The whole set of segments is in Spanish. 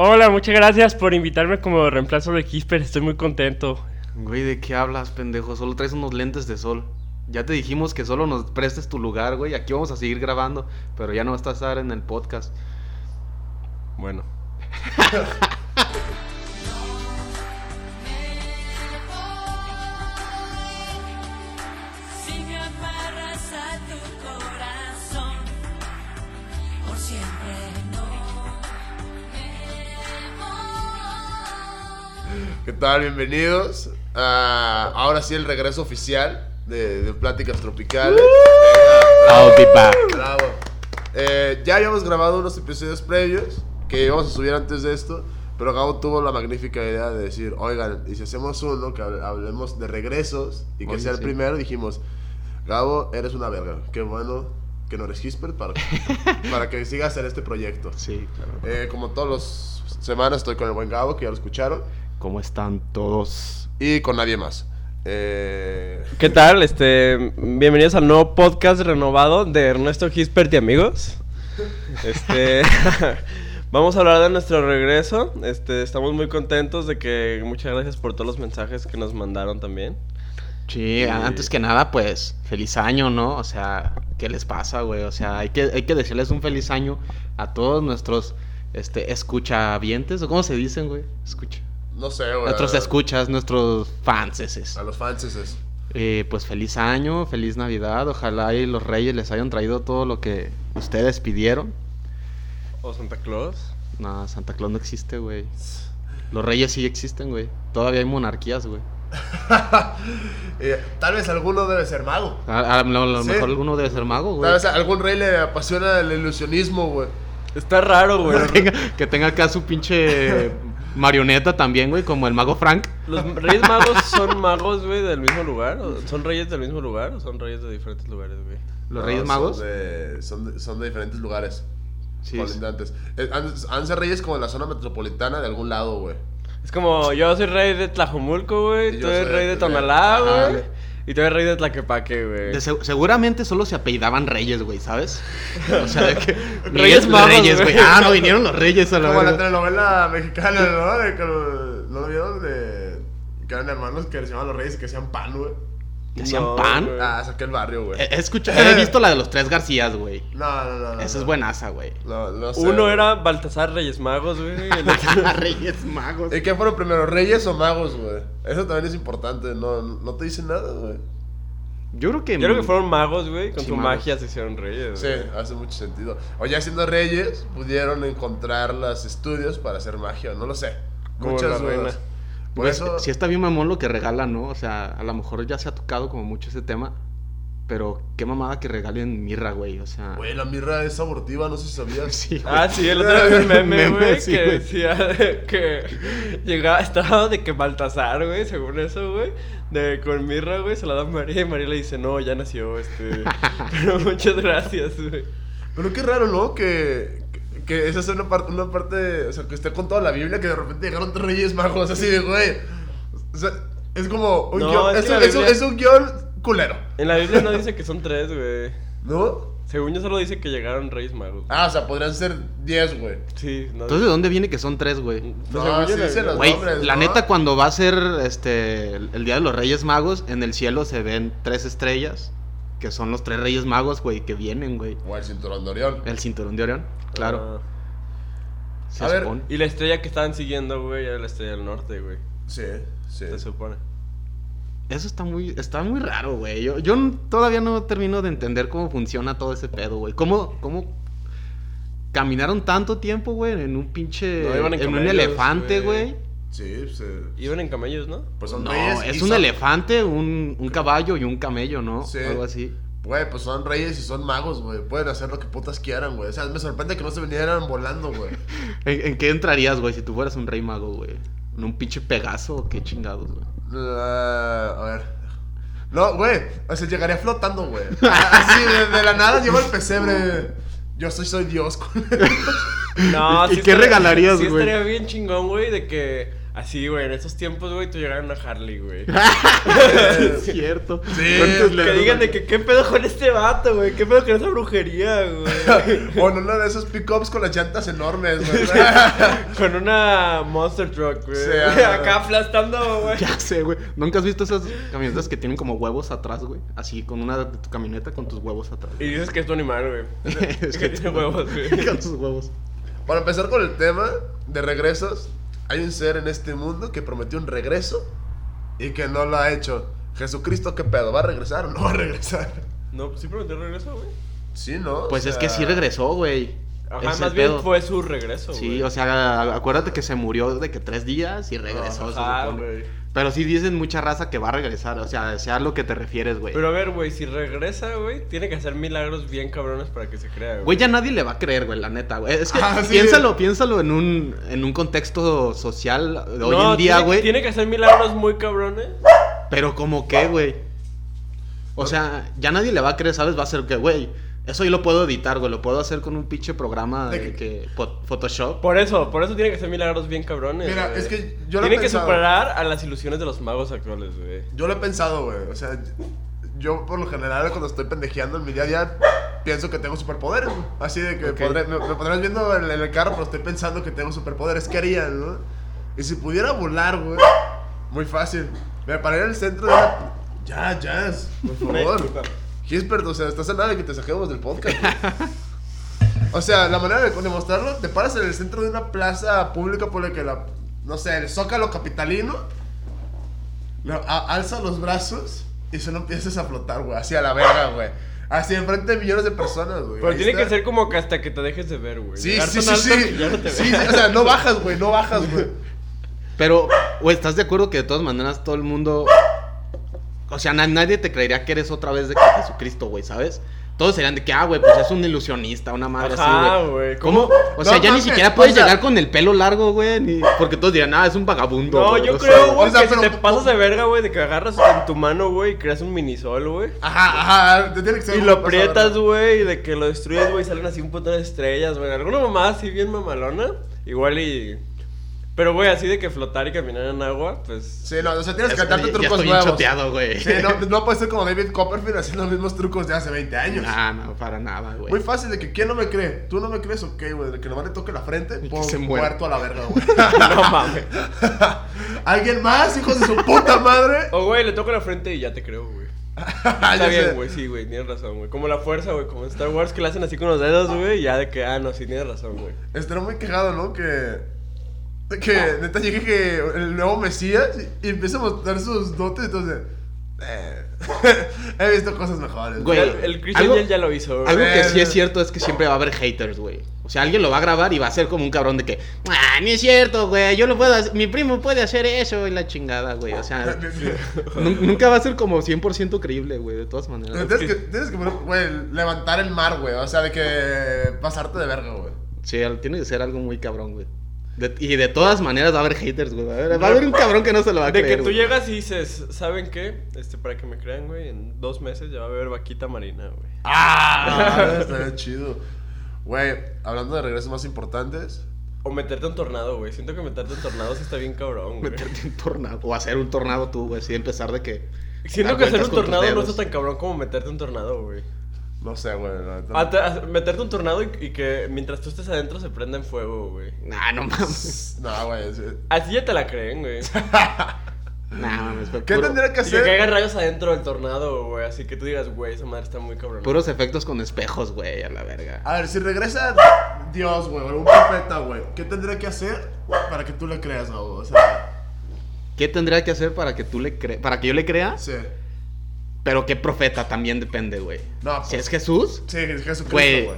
Hola, muchas gracias por invitarme como reemplazo de Kisper. Estoy muy contento. Güey, ¿de qué hablas, pendejo? Solo traes unos lentes de sol. Ya te dijimos que solo nos prestes tu lugar, güey. Aquí vamos a seguir grabando, pero ya no vas a estar en el podcast. Bueno. tal? Bienvenidos. a ahora sí el regreso oficial de, de Pláticas Tropicales. I'll be back. Bravo. Eh, ya habíamos grabado unos episodios previos que íbamos a subir antes de esto, pero Gabo tuvo la magnífica idea de decir, oigan, y si hacemos uno que hable- hablemos de regresos y que Oye, sea el sí. primero, dijimos, Gabo, eres una verga. Qué bueno que no eres Hisper para, para que sigas en este proyecto. Sí, claro. Eh, como todas las semanas estoy con el buen Gabo, que ya lo escucharon, ¿Cómo están todos? y con nadie más. Eh, ¿Qué tal? Este, bienvenidos al nuevo podcast renovado de Ernesto Gispert y amigos. Este, vamos a hablar de nuestro regreso. Este, estamos muy contentos de que muchas gracias por todos los mensajes que nos mandaron también. Sí, antes que nada, pues, feliz año, ¿no? O sea, ¿qué les pasa, güey? O sea, hay que, hay que decirles un feliz año a todos nuestros, este, escuchavientes, o cómo se dicen, güey? Escucha. No sé, güey. Nuestros escuchas, nuestros fans, ese. A los fans es Eh, pues feliz año, feliz Navidad. Ojalá y los reyes les hayan traído todo lo que ustedes pidieron. O Santa Claus. No, Santa Claus no existe, güey. Los reyes sí existen, güey. Todavía hay monarquías, güey. Eh, tal vez alguno debe ser mago. A, a lo, lo Sí. mejor alguno debe ser mago, güey. Tal vez a algún rey le apasiona el ilusionismo, güey. Está raro, güey. Que tenga, que tenga acá su pinche marioneta también, güey, como el mago Frank. ¿Los Reyes Magos son magos, güey, del mismo lugar? ¿O ¿Son reyes del mismo lugar o son reyes de diferentes lugares, güey? Los No, reyes magos. Son de, son de- son de diferentes lugares. Sí, colindantes. Eh, han, han de ser reyes como en la zona metropolitana de algún lado, güey. Es como, yo soy rey de Tlajomulco, güey. Tú yo eres soy rey de de- Tonalá, güey. Y eres rey de Tlaquepaque, güey. De seg- seguramente solo se apellidaban reyes, güey, ¿sabes? O sea, de que... Reyes Miguel magos, Reyes, güey. Ah, no, vinieron los reyes a la Como la telenovela mexicana, ¿no? De que lo- ¿No lo vieron? De... Que eran hermanos que se llamaban los reyes y que hacían pan, güey. ¿Que hacían No, pan? Ah, saqué el barrio, güey. He, he escuchado, he visto la de los tres Garcías, güey. No, no, no. no, Esa no. es buenaza, güey. No, no sé, Uno era Baltasar Reyes Magos, güey. otro- Reyes magos. ¿Y qué fueron primero, reyes o magos, güey? Eso también es importante. No, no te dice nada, güey. Yo creo que... Yo creo que fueron magos, güey. Con Sí, su magos. magia se hicieron reyes. Sí, hace mucho sentido. O ya siendo reyes, pudieron encontrar los estudios para hacer magia. No lo sé. Como Muchas la dudas. reina. Por Pues, eso... sí está bien mamón lo que regalan, ¿no? O sea, a lo mejor ya se ha tocado como mucho ese tema. Pero qué mamada que regalen mirra, güey. O sea... Güey, la mirra es abortiva, no sé si sabías. Sí, güey. Ah, sí, el otro día vi un meme, Meme, güey, sí, que güey. decía de que llegaba, estaba de que Baltasar, güey, según eso, güey, de con Mirra, güey, se la da a María y María le dice, no, ya nació, este, pero muchas gracias, güey. Pero qué raro, ¿no? Que, que, esa es una parte, una parte, o sea, que esté con toda la Biblia, que de repente llegaron tres reyes magos, así de, güey. O sea, es como un No, guion, es un, la es un- Biblia- es un guion culero, En la Biblia no dice que son tres, güey. ¿no? Según yo solo dice que llegaron reyes magos. Ah, o sea, podrían ser diez, güey. Sí, no. Entonces, ¿de dónde viene que son tres, güey? pues, No, según yo sí la dicen los Güey, nombres, la ¿no? neta, cuando va a ser este el, el Día de los Reyes Magos, en el cielo se ven tres estrellas, que son los tres Reyes Magos, güey, que vienen, güey. O el cinturón de Orión. El cinturón de Orión, claro. Ah. se A ver. Y la estrella que estaban siguiendo, güey, era la estrella del norte, güey. Sí, sí. Se supone. Eso está muy, está muy raro, güey. Yo, yo todavía no termino de entender cómo funciona todo ese pedo, güey. ¿Cómo, cómo caminaron tanto tiempo, güey, en un pinche... No, iban en en un elefante, güey. Sí, sí. Iban en camellos, ¿no? Pues son No, reyes. y es un son- elefante, un, un caballo y un camello, ¿no? Sí. Algo así. Güey, pues son reyes y son magos, güey. Pueden hacer lo que putas quieran, güey. O sea, me sorprende que no se vinieran volando, güey. ¿En, en qué entrarías, güey, si tú fueras un rey mago, güey? ¿En un pinche Pegaso o qué chingados, güey? Ah, a ver. No, güey. O sea, llegaría flotando, güey. Así, de, de la nada llevo el pesebre. Yo soy, soy Dios. No, ¿Y qué regalarías, sí güey? estaría bien chingón, güey, de que Así, güey, en esos tiempos, güey, tú llegaron a Harley, güey. es cierto. Sí, ¿Cuántos que le- digan de que qué pedo con este vato, güey. Qué pedo con esa brujería, güey. o en uno de esos pickups con las llantas enormes, güey. con una Monster Truck, güey. Sí. Acá aplastando, güey. Ya sé, güey. ¿Nunca has visto esas camionetas que tienen como huevos atrás, güey? Así, con una de tu camioneta con tus huevos atrás. Y dices que es tu animal, güey. Es que tiene huevos, güey. con tus huevos. Para empezar con el tema de regresos, hay un ser en este mundo que prometió un regreso y que no lo ha hecho. Jesucristo, ¿qué pedo? ¿Va a regresar o no va a regresar? No, sí prometió regreso, güey. Sí, ¿no? Pues O es que sí regresó, güey. Ajá, Ese es más el bien pedo. fue su regreso, güey. Sí, o sea, acuérdate que se murió de que tres días y regresó. Ajá, güey. Pero sí dicen mucha raza que va a regresar, o sea, sea a lo que te refieres, güey. Pero a ver, güey, si regresa, güey, tiene que hacer milagros bien cabrones para que se crea, güey. Güey, ya nadie le va a creer, güey, la neta, güey. Es que Ah, sí. piénsalo, piénsalo en un, en un contexto social de hoy en día, tiene- güey. Tiene que hacer milagros muy cabrones. Pero como que, güey. O sea, ya nadie le va a creer, ¿sabes? Va a ser que, güey, eso yo lo puedo editar, güey. Lo puedo hacer con un pinche programa ¿De de que Photoshop. Por eso, por eso tiene que hacer milagros bien cabrones. Mira, güey. es que yo lo he Tiene que pensado. superar a las ilusiones de los magos actuales, güey. Yo lo he pensado, güey. O sea, yo por lo general cuando estoy pendejeando en mi día a día pienso que tengo superpoderes, güey. Así de que Ok. podré- me, me podrás viendo en, en el carro, pero estoy pensando que tengo superpoderes. ¿Qué haría, no? Y si pudiera volar, güey, muy fácil. Me paré en el centro de una... Ya, ya, por favor. Gisbert, o sea, estás a nada de que te saquemos del podcast. güey. O sea, la manera de demostrarlo, te paras en el centro de una plaza pública, por que la, no sé, el Zócalo Capitalino, lo- a- alza los brazos y solo empiezas a flotar, güey, así a la verga, güey. Así enfrente de millones de personas, güey. Pero Ahí tiene está. que ser como que hasta que te dejes de ver, güey. Sí, Llegar sí, sí, sí. no te Sí, veas. sí, o sea, no bajas, güey, no bajas, güey. Pero, güey, ¿estás de acuerdo que de todas maneras todo el mundo. O sea, na- nadie te creería que eres otra vez de Jesucristo, güey, ¿sabes? Todos serían de que, ah, güey, pues es un ilusionista, una madre Ajá, así, güey. güey. ¿Cómo? O sea, No ya ni siquiera o puedes sea- llegar con el pelo largo, güey. ni- Porque todos dirán, ah, es un vagabundo. No, yo creo, güey, o sea, que pero- si te pasas de verga, güey, de que agarras en tu mano, güey, y creas un minisol, güey. Ajá, ajá, te tiene que ser Y lo aprietas, güey, y de que lo destruyes, güey, salen así un montón de estrellas, güey. Alguna mamá así bien mamalona, igual y... Pero, güey, así de que flotar y caminar en agua, pues... Sí, no, o sea, tienes que cantarte ya trucos estoy nuevos. choteado, güey. Sí, no, no puedes ser como David Copperfield haciendo los mismos trucos de hace 20 años. Nah, no, para nada, güey. Muy fácil de que quién no me cree. Tú no me crees, ok, güey. De que nomás le toque la frente, que pum, se muera. muerto a la verga, güey. no mames. ¿Alguien más, hijos de su puta madre? O, güey, le toco la frente y ya te creo, güey. Ya Está bien, güey, sí, güey, tienes razón, güey. Como la fuerza, güey, como en Star Wars que le hacen así con los dedos, güey, y ya de que, ah, no, sí, tienes razón, güey. Estará muy quejado, ¿no? Que. Que neta llegue que el nuevo Mesías y, empieza a mostrar sus dotes, entonces. Eh, he visto cosas mejores. Güey, el, el Chris algo- Angel ya lo hizo, güey. Algo que sí es cierto es que siempre va a haber haters, güey. O sea, alguien lo va a grabar y va a ser como un cabrón de que, ah, ni es cierto, güey, yo lo puedo hacer, mi primo puede hacer eso y la chingada, güey. O sea, nu- nunca va a ser como 100% creíble, güey, de todas maneras. Tienes que, tienes que güey, levantar el mar, güey. O sea, de que pasarte de verga, güey. Sí, tiene que ser algo muy cabrón, güey. De- y de todas maneras va a haber haters, güey. Va a haber, va a haber un cabrón que no se lo va a De creer. que tú güey. llegas y dices, ¿saben qué? Este, para que me crean, güey, en dos meses ya va a haber vaquita marina, güey. Ah, estaría chido. Güey, hablando de regresos más importantes. O meterte en tornado, güey. Siento que meterte en tornado sí está bien cabrón, güey. Meterte un tornado. O hacer un tornado tú, güey. De empezar de que. Siento que hacer un tornado no está tan cabrón como meterte en tornado, güey. No sé, güey. ah, meterte un tornado y, y que mientras tú estés adentro se prenda en fuego, güey. Nah, no mames. No, güey. Así ya te la creen, güey. Nah, mames. ¿Qué puro- tendría que Y que hacer? caigan rayos adentro del tornado, güey. Así que tú digas, güey, esa madre está muy cabrón. Puros efectos con espejos, güey, a la verga. A ver, si regresa Dios, güey, o algún profeta, güey, ¿qué tendría que hacer para que tú le creas, güey? O sea, ¿Qué tendría que hacer para que tú le cre para que yo le crea? sí. Pero qué profeta también depende, güey. No, Si pues- es Jesús, Sí, Jesucristo, güey, güey.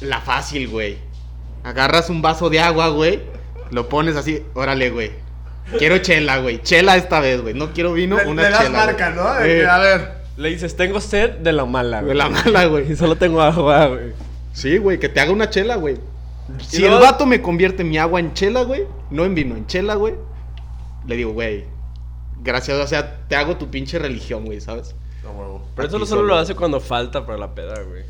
la fácil, güey. Agarras un vaso de agua, güey, lo pones así, órale, güey. Quiero chela, güey. Chela esta vez, güey. No quiero vino, Le, una le das chela. marca, güey. ¿no? De Eh, que, a ver. Le dices, tengo sed de la mala, de la mala, güey. Y solo tengo agua, güey. Sí, güey, que te haga una chela, güey. Si el vato me convierte mi agua en chela, güey, no en vino, en chela, güey, le digo, güey, gracias, o sea, te hago tu pinche religión, güey, ¿sabes? Pero eso solo solo. lo hace cuando falta para la peda, güey.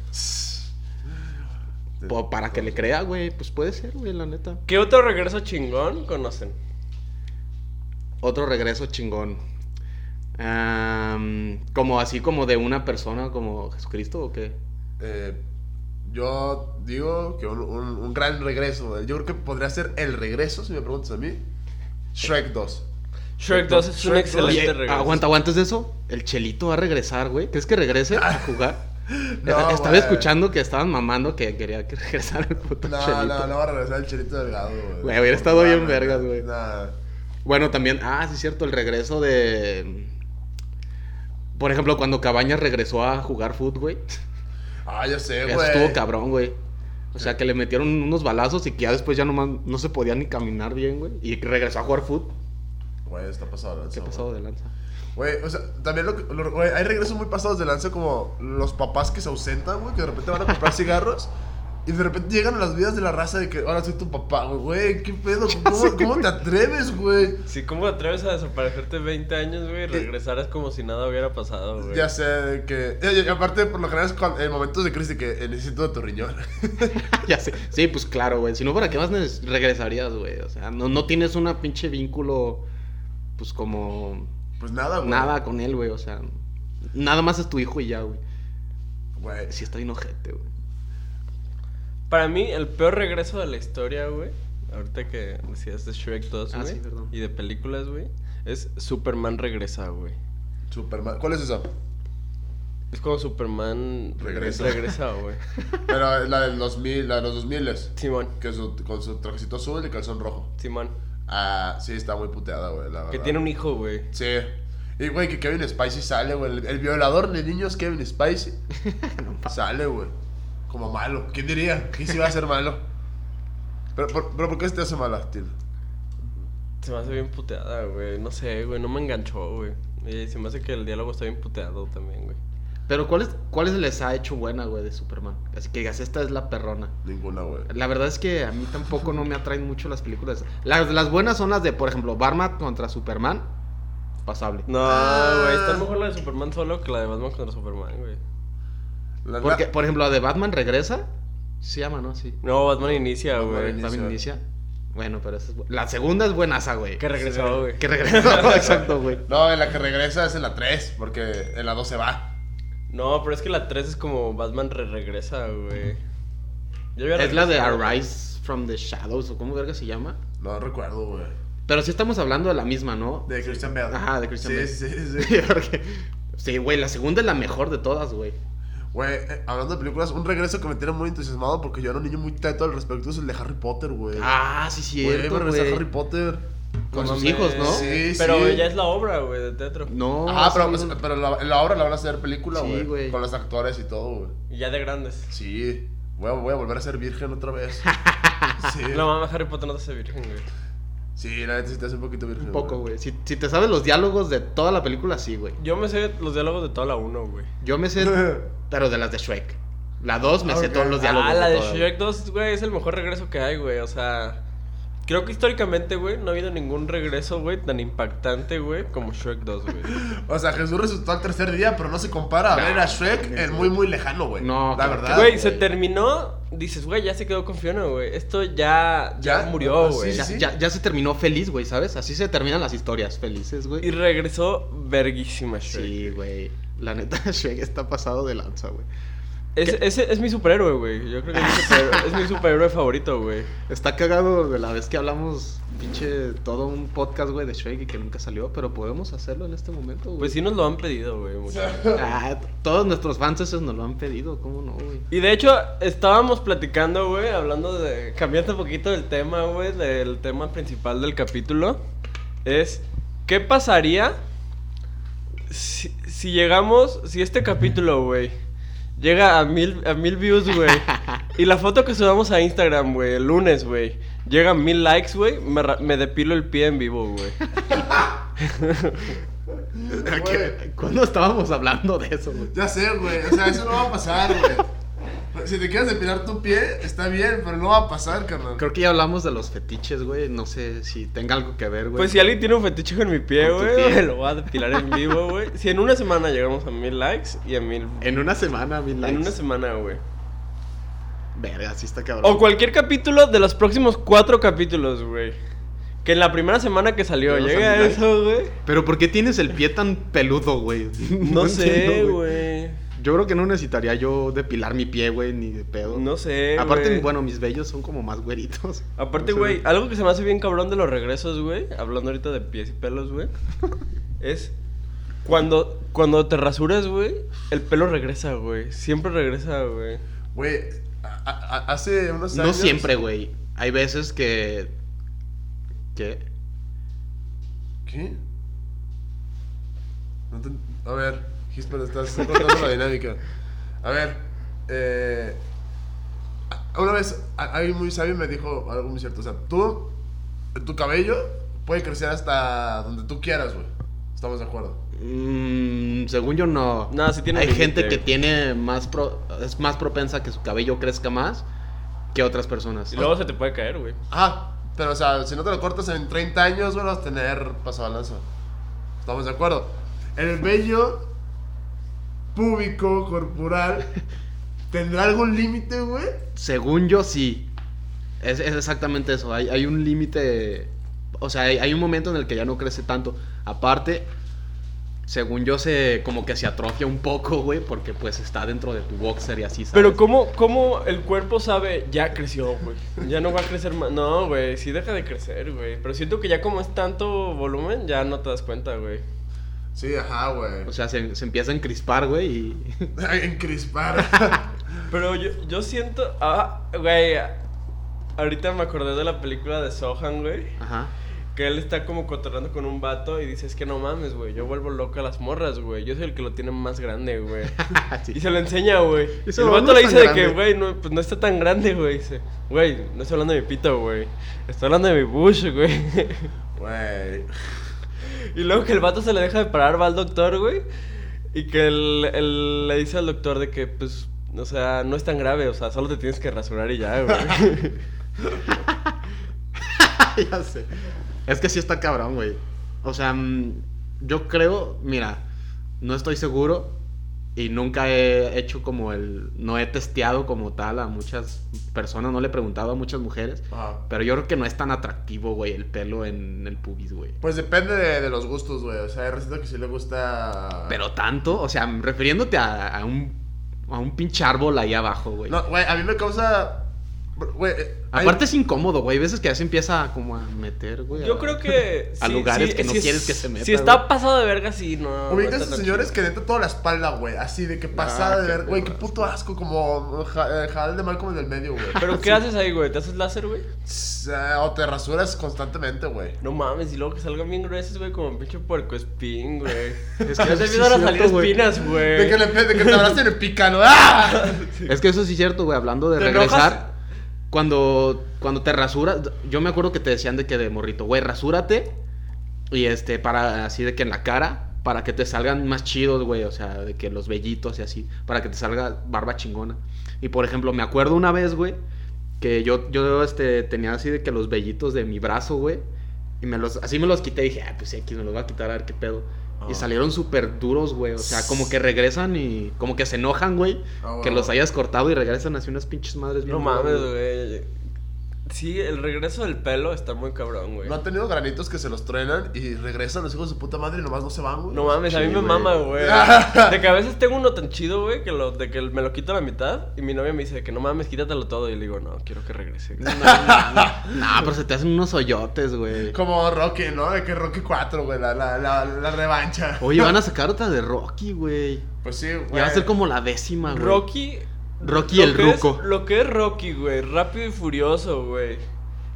Po- para que le crea, güey, pues puede ser, güey, la neta. ¿Qué otro regreso chingón conocen? otro regreso chingón. Am, como así como de una persona como Jesucristo o qué? Eh, yo digo que un, un- un gran regreso. Yo creo que podría ser el regreso, si me preguntas a mí. Shrek 2. Shrek 2 es un Shrek 2. excelente Oye, regreso. aguanta, aguanta, ¿es de eso? El Chelito va a regresar, güey. ¿Crees que regrese a jugar? No, Estaba güey. escuchando que estaban mamando que quería que regresara el puto No, Chelito. no, no va a regresar el Chelito Delgado, güey. Güey, hubiera estado bien vergas, güey. Nah. Bueno, también, ah, sí es cierto, el regreso de... Por ejemplo, cuando Cabañas regresó a jugar fútbol, güey. Ah, ya sé, Eso güey. estuvo cabrón, güey. O sea, que le metieron unos balazos y que ya después ya nomás no se podía ni caminar bien, güey. Y regresó a jugar fútbol. Güey, está pasado de lanza, ¿Qué pasó de lanza? Güey, o sea, también lo que. lo- güey, hay regresos muy pasados de lanza como los papás que se ausentan, güey, que de repente van a comprar cigarros. Y de repente llegan a las vidas de la raza de que ahora soy tu papá, güey. Güey, ¿qué pedo? ¿Cómo, cómo te atreves, güey? Sí, ¿cómo te atreves a desaparecerte 20 años, güey? Y regresaras como si nada hubiera pasado, güey. Ya sé de que. Y, y aparte, por lo general, es cuando- en momentos de crisis de que eh, necesito de tu riñón. ya sé. Sí, pues claro, güey. Si no, ¿para qué más regresarías, güey? O sea, no, no tienes una pinche vínculo, pues como... Pues nada, güey. Nada con él, güey. O sea, nada más es tu hijo y ya, güey. Güey. Sí está bien ojete, güey. Para mí, el peor regreso de la historia, güey. Ahorita que decías de Shrek 2, Ah, güey. sí, perdón. Y de películas, güey. Es Superman regresa, güey. Superman. ¿Cuál es esa? Es como Superman Regresa. regresa, güey. Pero la del 2000, la de los 2000 Simón, que su- con su trajecito azul y calzón rojo. Simón. Ah, sí, está muy puteada, güey, la verdad. Que tiene un hijo, güey. Sí. Y, güey, que Kevin Spacey sale, güey. El, el violador de niños, Kevin Spacey. sale, güey. Como malo. ¿Quién diría? ¿Quién se iba a hacer malo? Pero, por- pero ¿por qué se te hace mala, tío? Se me hace bien puteada, güey. No sé, güey. No me enganchó, güey. Se me hace que el diálogo está bien puteado también, güey. Pero ¿cuáles, ¿cuáles les ha hecho buena, güey, de Superman? Así que digas, esta es la perrona. Ninguna, güey. La verdad es que a mí tampoco no me atraen mucho las películas. Las, las buenas son las de, por ejemplo, Batman contra Superman. Pasable. No, Ah. güey. Está mejor la de Superman solo que la de Batman contra Superman, güey. La- Porque, la- por ejemplo, la de Batman regresa. Se llama, ¿no? Sí. No, Batman inicia, Batman güey. inicia. Batman inicia. Bueno, pero esa es La segunda es buenaza, güey. Que regresó, güey. Que regresó, exacto, güey. No, en la que regresa es en la 3, porque en la 2 se va. No, pero es que la 3 es como Batman re regresa, güey. Es la de güey. Arise from the Shadows, o cómo verga se llama. No recuerdo, güey. Pero sí estamos hablando de la misma, ¿no? De Christian Bale. Ajá, de Christian sí, Bale. Sí, sí, sí. Porque- Sí, güey, la segunda es la mejor de todas, güey. Güey, eh, hablando de películas, un regreso que me tiene muy entusiasmado porque yo era un niño muy teto al respecto es el de Harry Potter, güey. Ah, sí, Güey, va a regresar güey. Harry Potter. Con No sus hijos, ¿no? Sí, Pero sí. ya es la obra, güey, de teatro. No. Ah, pero, sí, pero la, obra la van a hacer película, Sí, güey. güey. con los actores y todo, güey. Y ya de grandes. Sí. Voy a, voy a volver a ser virgen otra vez. sí. No mames, Harry Potter no te hace virgen, güey. Sí, la neta sí te hace un poquito virgen. Un poco, güey. Si, si te sabes los diálogos de toda la película, sí, güey. Yo me sé los diálogos de toda la 1, güey. Yo me sé, pero de las de Shrek. La 2 me sé Ok. todos los diálogos. Ah, la de güey. Shrek 2, güey, es el mejor regreso que hay, güey. O sea, creo que históricamente, güey, no ha habido ningún regreso, güey, tan impactante, güey, como Shrek 2, güey. O sea, Jesús resucitó al tercer día, pero no se compara a ver a Shrek en muy, muy lejano, güey. No, la claro verdad. Güey, se terminó, dices, güey, ya se quedó con Fiona, güey. Esto ya, ya, Ya, murió, sí, güey. Ya, sí. ya, ya se terminó feliz, güey, ¿sabes? Así se terminan las historias felices, Y güey. regresó verguísima Shrek. Sí, güey. La neta, Shrek está pasado de lanza, güey. Es, ese es mi superhéroe, güey. Yo creo que es mi superhéroe, es mi superhéroe favorito, güey. Está cagado de la vez que hablamos, pinche, todo un podcast, güey, de Shrek y que nunca salió, pero podemos hacerlo en este momento, güey. Pues sí nos lo han pedido, güey. Ah, todos nuestros fans esos nos lo han pedido, ¿cómo no, güey? Y de hecho, estábamos platicando, güey, hablando de. Cambiando un poquito del tema, güey, del tema principal del capítulo. Es. ¿Qué pasaría si, si llegamos. Si este capítulo, güey, llega a mil, a mil views, güey? y la foto que subamos a Instagram, güey, el lunes, güey, llega a mil likes, güey, me, ra- me depilo el pie en vivo, güey. Güey. ¿Cuándo estábamos hablando de eso, güey? Ya sé, güey. O sea, eso no va a pasar, güey. Si te quieres depilar tu pie, está bien, pero no va a pasar, carnal. Creo que ya hablamos de los fetiches, güey. No sé si tenga algo que ver, güey. Pues si alguien tiene un fetiche con mi pie, güey, pie. me lo voy a depilar en vivo, güey. Si en una semana llegamos a mil likes y a mil. En una semana, mil likes. En una semana, güey. Verga, sí está cabrón. O cualquier capítulo de los próximos cuatro capítulos, güey. Que en la primera semana que salió, Pero llega Samurai. eso, güey. Pero ¿por qué tienes el pie tan peludo, güey? No, sé, entiendo, güey. Yo creo que no necesitaría yo depilar mi pie, güey, ni de pedo. No sé, Aparte, güey. bueno, mis vellos son como más güeritos. Aparte, No sé. güey, algo que se me hace bien cabrón de los regresos, güey, hablando ahorita de pies y pelos, güey, es cuando, cuando te rasuras, güey, el pelo regresa, güey. Siempre regresa, güey. Güey, hace unos No años. siempre, güey. Hay veces que... ¿Qué? ¿Qué? No te- A ver, Gisper, estás cortando la dinámica. A ver, eh. Una vez, a- alguien muy sabio me dijo algo muy cierto. O sea, tú, tu cabello puede crecer hasta donde tú quieras, güey. Estamos de acuerdo. Mm, según yo no. No, sí tiene Hay gente que tiene más pro- es más propensa que su cabello crezca más que otras personas. Y luego se te puede caer, güey. Ajá, pero o sea, si no te lo cortas en 30 años, güey, vas a tener pasado lanza. Estamos de acuerdo. El vello púbico, corporal, ¿tendrá algún límite, güey? Según yo sí. Es, es exactamente eso. Hay, hay un límite. O sea, hay, hay un momento en el que ya no crece tanto. Aparte, según yo se como que se atrofia un poco, güey, porque pues está dentro de tu boxer y así, ¿sabes? Pero ¿cómo, ¿cómo el cuerpo sabe? Ya creció, güey. Ya no va a crecer más. No, güey, sí deja de crecer, güey. Pero siento que ya como es tanto volumen, ya no te das cuenta, güey. Sí, ajá, güey. O sea, se, se empieza a encrispar, güey, y... Encrispar. Pero yo, yo siento... Ah, güey. Ahorita me acordé de la película de Sohan, güey. Ajá. Que él está como cotorreando con un vato y dice, es que no mames, güey. Yo vuelvo loca a las morras, güey. Yo soy el que lo tiene más grande, güey. Sí. Y se lo enseña, güey. Y el no vato es le tan dice de que, grande. güey, no, pues no está tan grande, güey. Dice, güey, no estoy hablando de mi pito, güey. Estoy hablando de mi bush, güey. Güey. Y luego que el vato se le deja de parar, va al doctor, güey. Y que él, él le dice al doctor de que, pues, o sea, no es tan grave. O sea, solo te tienes que rasurar y ya, güey. ya sé. Es que sí está cabrón, güey. O sea, mm, yo creo, mira, no estoy seguro y nunca he hecho como el, no he testeado como tal a muchas personas, no le he preguntado a muchas mujeres, Ajá. pero yo creo que no es tan atractivo, güey, el pelo en el pubis, güey. Pues depende de, de los gustos, güey. O sea, hay receta que sí le gusta. Pero tanto, o sea, refiriéndote a, a un, a un pinche árbol ahí abajo, güey. No, güey, a mí me causa. Eh, hay- Aparte es incómodo, güey. Hay veces que ya se empieza como a meter, güey. Yo a- creo que... A sí, lugares sí, que no si es- quieres que se meta, Si está pasado de verga, sí, no. no Ubicas esos tan señores que neta toda la espalda, güey. Así de que pasada Ah, de qué ver, güey, qué puto asco, como ja- eh, Jadal de Malcolm en el medio, güey. ¿Pero qué haces ahí, güey? ¿Te haces láser, güey? O te rasuras constantemente, güey. No mames, y luego que salgan bien gruesos, güey, como un pinche puerco espín, güey. Es que ya empiezan a salir cierto, güey. espinas, De güey. que, le, de que te abracen el pícano. ¡Ah! Es que eso sí es cierto, güey. Hablando de ¿Te regresar? Cuando, cuando te rasuras, yo me acuerdo que te decían de que de morrito, güey, rasúrate. Y este, para así de que en la cara, para que te salgan más chidos, güey. O sea, de que los vellitos y así, para que te salga barba chingona. Y por ejemplo, me acuerdo una vez, güey, que yo, yo este, tenía así de que los vellitos de mi brazo, güey. Y me los, así me los quité y dije, ah, pues X, me los voy a quitar a ver qué pedo. Y Ah. salieron súper duros, güey. O sea, como que regresan y como que se enojan, güey. Ah, Que los hayas cortado y regresan así unas pinches madres No mames, güey. Sí, el regreso del pelo está muy cabrón, güey. ¿No han tenido granitos que se los truenan y regresan los hijos de su puta madre y nomás no se van, güey? No mames, a mí me güey. mama, güey. De que a veces tengo uno tan chido, güey, que, lo, de que me lo quito a la mitad y mi novia me dice que no mames, quítatelo todo. Y le digo, no, quiero que regrese. No, no, no. No, pero se te hacen unos hoyotes, güey. Como Rocky, ¿no? De que Rocky 4, güey, la, la, la, la revancha. Oye, van a sacar otra de Rocky, güey. Pues sí, güey. Ya va a ser como la décima, güey. Rocky. Rocky lo el ruco. lo que es Rocky, güey. Rápido y furioso, güey.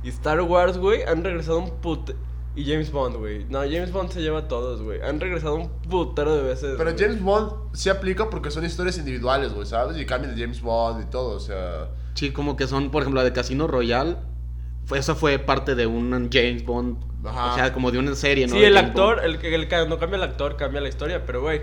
Y Star Wars, güey, han regresado un put. Y James Bond, güey. No, James Bond se lleva a todos, güey. Han regresado un putero de veces. Pero güey. James Bond sí aplica porque son historias individuales, güey, ¿sabes? Y cambian de James Bond y todo, o sea... Sí, como que son, por ejemplo, la de Casino Royale. Fue, esa fue parte de un James Bond. Ajá. O sea, como de una serie, ¿no? Sí, De el James actor, Bond. el que el, que- no cambia el actor, cambia la historia, pero güey,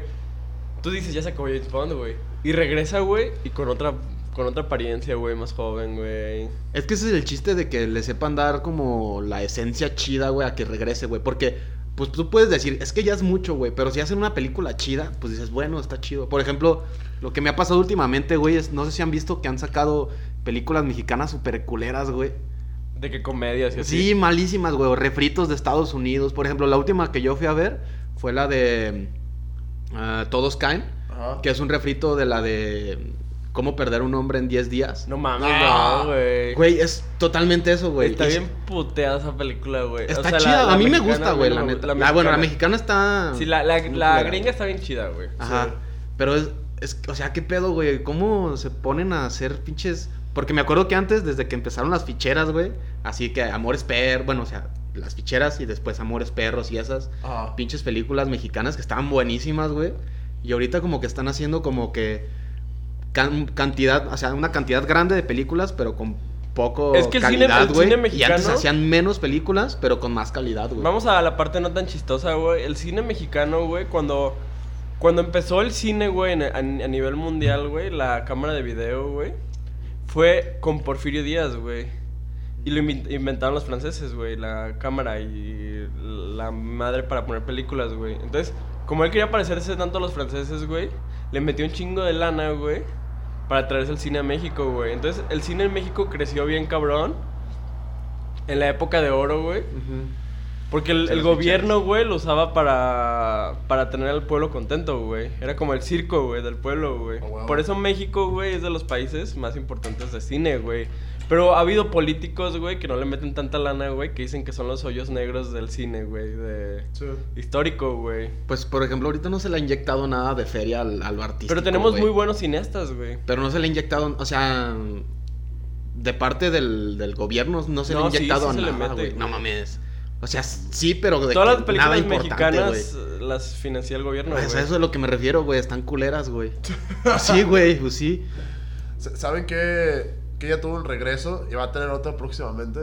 tú dices ya se acabó James Bond, güey. Y regresa, güey, y con otra con otra apariencia, güey, más joven, güey. Es que ese es el chiste de que le sepan dar como la esencia chida, güey, a que regrese, güey. Porque, pues tú puedes decir, es que ya es mucho, güey. Pero si hacen una película chida, pues dices, bueno, está chido. Por ejemplo, lo que me ha pasado últimamente, güey, es, no sé si han visto que han sacado películas mexicanas super culeras, güey. De que comedias y así. Sí, malísimas, güey. Refritos de Estados Unidos. Por ejemplo, la última que yo fui a ver fue la de ah, Todos Caen. Ajá. Que es un refrito de la de Cómo perder un hombre en 10 días. No mames, Ah. no, güey. Güey, es totalmente eso, güey. Está Es- bien puteada esa película, güey. O Está sea, la- chida. la a mí me gusta, güey, la neta. La, bueno, la mexicana está. Sí, la, la, gringa está bien chida, güey. Ajá. Sí. Pero es, es, o sea, ¿qué pedo, güey? ¿Cómo se ponen a hacer pinches...? Porque me acuerdo que antes, desde que empezaron las ficheras, güey, así que Amores Perros, bueno, o sea, las ficheras y después Amores Perros y esas pinches películas mexicanas que estaban buenísimas, güey. Y ahorita como que están haciendo como que can- cantidad, o sea, una cantidad grande de películas, pero con poco Es que el cine- calidad, el cine Y antes mexicano- hacían menos películas, pero con más calidad, güey. Vamos a la parte no tan chistosa, güey. El cine mexicano, güey, cuando, cuando empezó el cine, güey, a nivel mundial, güey, la cámara de video, güey, fue con Porfirio Díaz, güey. Y lo inven- inventaron los franceses, güey, la cámara y la madre para poner películas, güey. Entonces, como él quería parecerse tanto a los franceses, güey, le metió un chingo de lana, güey, para traerse el cine a México, güey. Entonces, el cine en México creció bien cabrón. En la época de oro, güey. Porque el, gobierno, güey, lo usaba para, para tener al pueblo contento, güey. Era como el circo, güey, del pueblo, güey. Por eso México, güey, es de los países más importantes de cine, güey. Pero ha habido políticos, güey, que no le meten tanta lana, güey, que dicen que son los hoyos negros del cine, güey, de... Sí. Histórico, güey. Pues, por ejemplo, ahorita no se le ha inyectado nada de feria al, al artista. Pero tenemos muy buenos cineastas, güey. Pero no se le ha inyectado, o sea, de parte del, del gobierno no se le ha inyectado sí nada, güey. No mames. O sea, sí, pero de Todas que las nada películas importante, mexicanas güey. eh, las financia el gobierno, Pues güey. eso es a lo que me refiero, güey. Están culeras, güey. Sí, güey, pues sí. ¿Saben que, que ya tuvo un regreso y va a tener otro próximamente?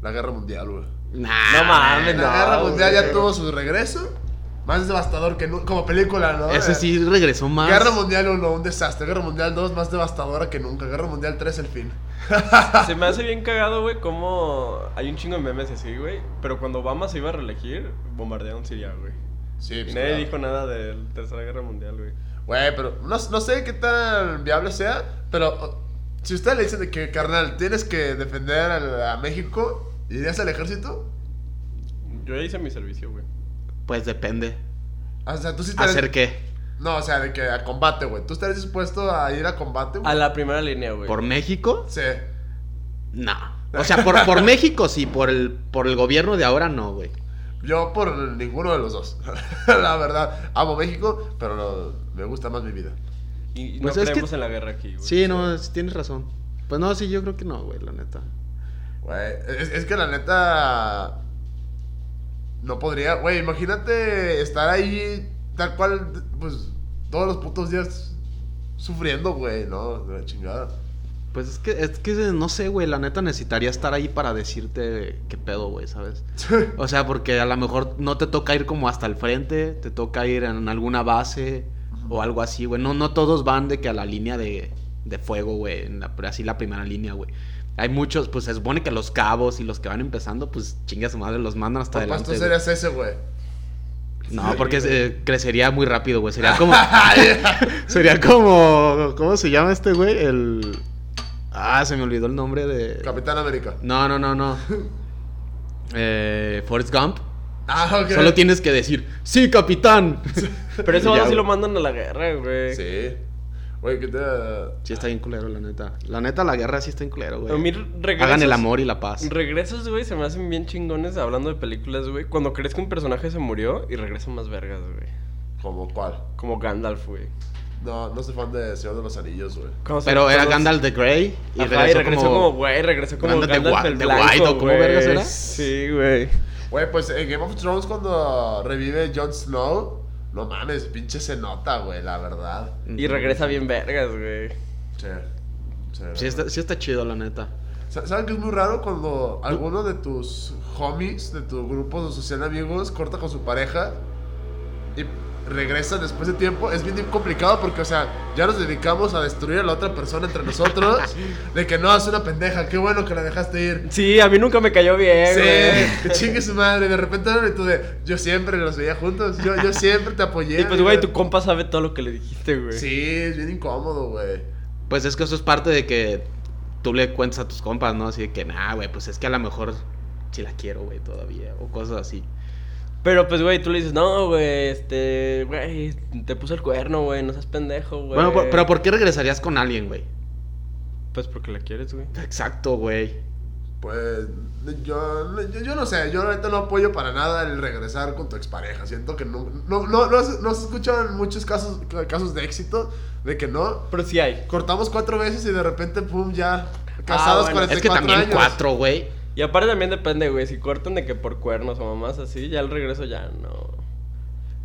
La Guerra Mundial, güey. Nah, No mames, La no, Guerra Mundial ya tuvo su regreso. Más devastador que nunca. Como película, ¿no? Ese sí regresó más. Guerra Mundial 1, un desastre. Guerra Mundial 2, más devastadora que nunca. Guerra Mundial 3, el fin. Se me hace bien cagado, güey, como hay un chingo de memes así, güey. Pero cuando Obama se iba a reelegir, bombardearon Siria, güey. Sí, Y pues, nadie claro. dijo nada de la Tercera Guerra Mundial, güey. Güey, pero no, no sé qué tan viable sea, pero si ustedes le dicen de que, carnal, tienes que defender al- a, México, ¿irías al ejército? Yo ya hice mi servicio, güey. Pues depende. O sea, tú sí estarías... ¿Hacer qué? No, o sea, de que a combate, güey. ¿Tú estarías dispuesto a ir a combate, güey? A la primera línea, güey. ¿Por México? Sí. No. O sea, por, por México sí, por el, por el gobierno de ahora no, güey. Yo por ninguno de los dos. la verdad, amo México, pero no- me gusta más mi vida. Y Pues no que- creemos en la guerra aquí, güey. Sí, no, sí tienes razón. Pues no, sí, yo creo que no, güey, la neta. Güey, es, es que la neta. No podría. Güey, imagínate estar ahí tal cual, pues, todos los putos días sufriendo, güey, ¿no? De la chingada. Pues es que, es que no sé, güey, la neta necesitaría estar ahí para decirte qué pedo, güey, ¿sabes? O sea, porque a lo mejor no te toca ir como hasta el frente, te toca ir en alguna base o algo así, güey. No, no todos van de que a la línea de, de fuego, güey, así la primera línea, güey. Hay muchos, pues se supone que los cabos y los que van empezando, pues chinga su madre, los mandan hasta adelante. tú güey. serías ese, güey. No, porque eh, crecería muy rápido, güey. Sería como. sería como. ¿Cómo se llama este güey? El. Ah, se me olvidó el nombre de. Capitán América. No, no, no, no. Eh, Forrest Gump. Ah, ok. Solo tienes que decir, ¡Sí, capitán! Pero eso Ya, sí lo mandan a la guerra, güey. Sí. Güey, ¿qué te. Sí, está bien culero, la neta. La neta, la guerra sí está en culero, A mí güey. regresos, Hagan el amor y la paz. Regresos, güey, se me hacen bien chingones hablando de películas, güey. Cuando crees que un personaje se murió y regresan más vergas, güey. ¿Como cuál? Como Gandalf, güey. No, no soy fan de Señor de los Anillos, güey. Pero era cuando- Gandalf the Grey y Ajá, regresó, y regresó como, güey, regresó como Gandalf de Gandalf Gua- el de blanco, White, ¿o cómo vergas era? Sí, güey. Güey, pues en Game of Thrones cuando revive Jon Snow, no mames, pinche se nota, güey, la verdad. Y regresa bien vergas, güey. Sí. Sí, Sí está, sí está chido, la neta. Sa- ¿Saben que es muy raro cuando alguno de tus homies, de tu grupo social de amigos, corta con su pareja y regresa después de tiempo? Es bien complicado porque, o sea, ya nos dedicamos a destruir a la otra persona entre nosotros. de que no, es una pendeja, qué bueno que la dejaste ir. Sí, a mí nunca me cayó bien, Sí, güey. que chingue su madre. De repente tú de, yo siempre los veía juntos, yo, yo siempre te apoyé. Y pues, güey, amiga". tu compa sabe todo lo que le dijiste, güey. Sí, es bien incómodo, güey. Pues es que eso es parte de que tú le cuentas a tus compas, ¿no? Así de que, nah, güey, pues es que a lo mejor sí la quiero, güey, todavía. O cosas así. Pero pues, güey, tú le dices, no, güey, este, güey, te puso el cuerno, güey, no seas pendejo, güey. Bueno, por- pero ¿por qué regresarías con alguien, güey? Pues porque la quieres, güey. Exacto, güey. Pues yo, yo, yo no sé, yo ahorita no apoyo para nada el regresar con tu expareja. Siento que no, no, no, no, se- no se escuchan muchos casos, casos de éxito de que no. Pero sí hay. Cortamos cuatro veces y de repente, pum, ya casados bueno, es 44 Es que también años. cuatro, güey. Y aparte también depende, güey, si cortan de que por cuernos o mamás así, ya el regreso ya no...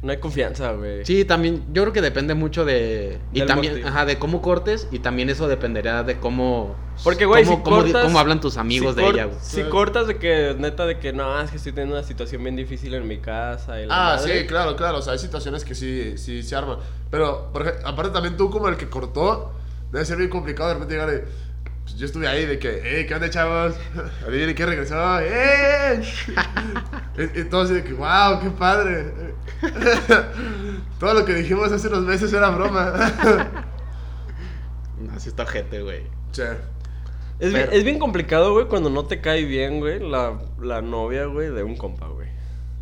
No hay confianza, güey. Sí, también, yo creo que depende mucho de... Y Del también, motivo. ajá, de cómo cortes y también eso dependerá de cómo... Porque, güey, cómo, si cómo cortas- cómo hablan tus amigos si de ella, güey. Si Sí. cortas de que, neta, de que no, es que estoy teniendo una situación bien difícil en mi casa y la Ah, madre. sí, claro, claro. O sea, hay situaciones que sí, sí se arman. Pero, por aparte también tú como el que cortó, debe ser bien complicado de repente llegar y... Pues yo estuve ahí de que, eh, ¿qué onda, chavos? Adivinen qué regresó, ¡eh! y, y todos así de que, wow, qué padre. Todo lo que dijimos hace unos meses era broma. Así está gente, güey. che. Es, bien, es bien complicado, güey, cuando no te cae bien, güey, la, la novia, güey, de un compa, güey.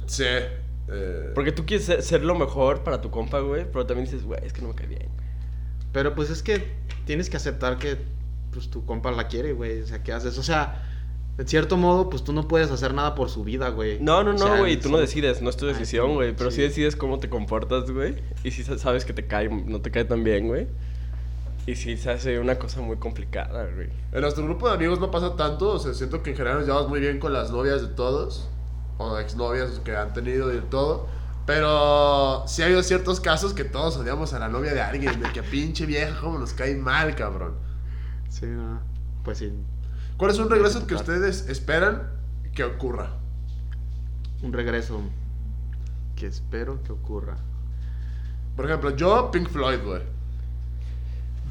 Sí. eh, Porque tú quieres ser, ser lo mejor para tu compa, güey, pero también dices, güey, es que no me cae bien. güey. Pero pues es que tienes que aceptar que pues tu compa la quiere, güey. O sea, ¿qué haces? O sea, en cierto modo, pues tú no puedes hacer nada por su vida, güey. No, no, O no, sea, güey, tú no sí. decides, no es tu decisión, sí, güey, pero sí. sí. decides cómo te comportas, güey, y si sabes que te cae, no te cae tan bien, güey. Y sí se hace una cosa muy complicada, güey. En nuestro grupo de amigos no pasa tanto, o sea, siento que en general nos llevamos muy bien con las novias de todos, o exnovias que han tenido y todo, pero sí ha habido ciertos casos que todos odiamos a la novia de alguien, de que pinche vieja, cómo nos cae mal, cabrón. Sí, no. Pues sí. ¿Cuál es un regreso que ustedes esperan que ocurra? Un regreso que espero que ocurra. Por ejemplo, yo, Pink Floyd, güey.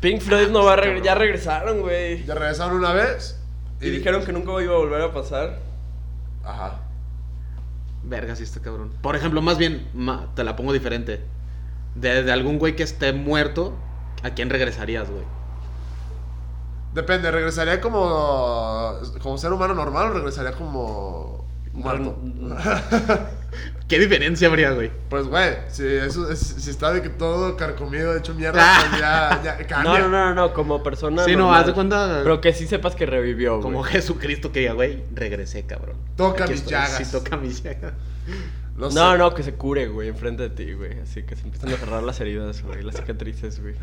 Pink Floyd no va a regresar, cabrón. ya regresaron, güey. Ya regresaron una vez Y dijeron que nunca iba a volver a pasar. Ajá. Verga, sí está cabrón. Por ejemplo, más bien, ma- te la pongo diferente. De, de algún güey que esté muerto, ¿a quién regresarías, güey? Depende, ¿regresaría como, como ser humano normal o regresaría como muerto? ¿Qué diferencia habría, güey? Pues, güey, si, eso, es- si está de que todo carcomido, hecho mierda, pues ya, ya No, cambia. no, no, no, como persona. Sí, no, normal. haz de cuenta. Pero que sí sepas que revivió, Como güey. Jesucristo que diga, güey, regresé, cabrón. Toca Aquí mis estoy. llagas. Sí, toca mis llagas. No, No, sé. no, que se cure, güey, enfrente de ti, güey. Así que se empiezan a cerrar las heridas, güey, las cicatrices, güey.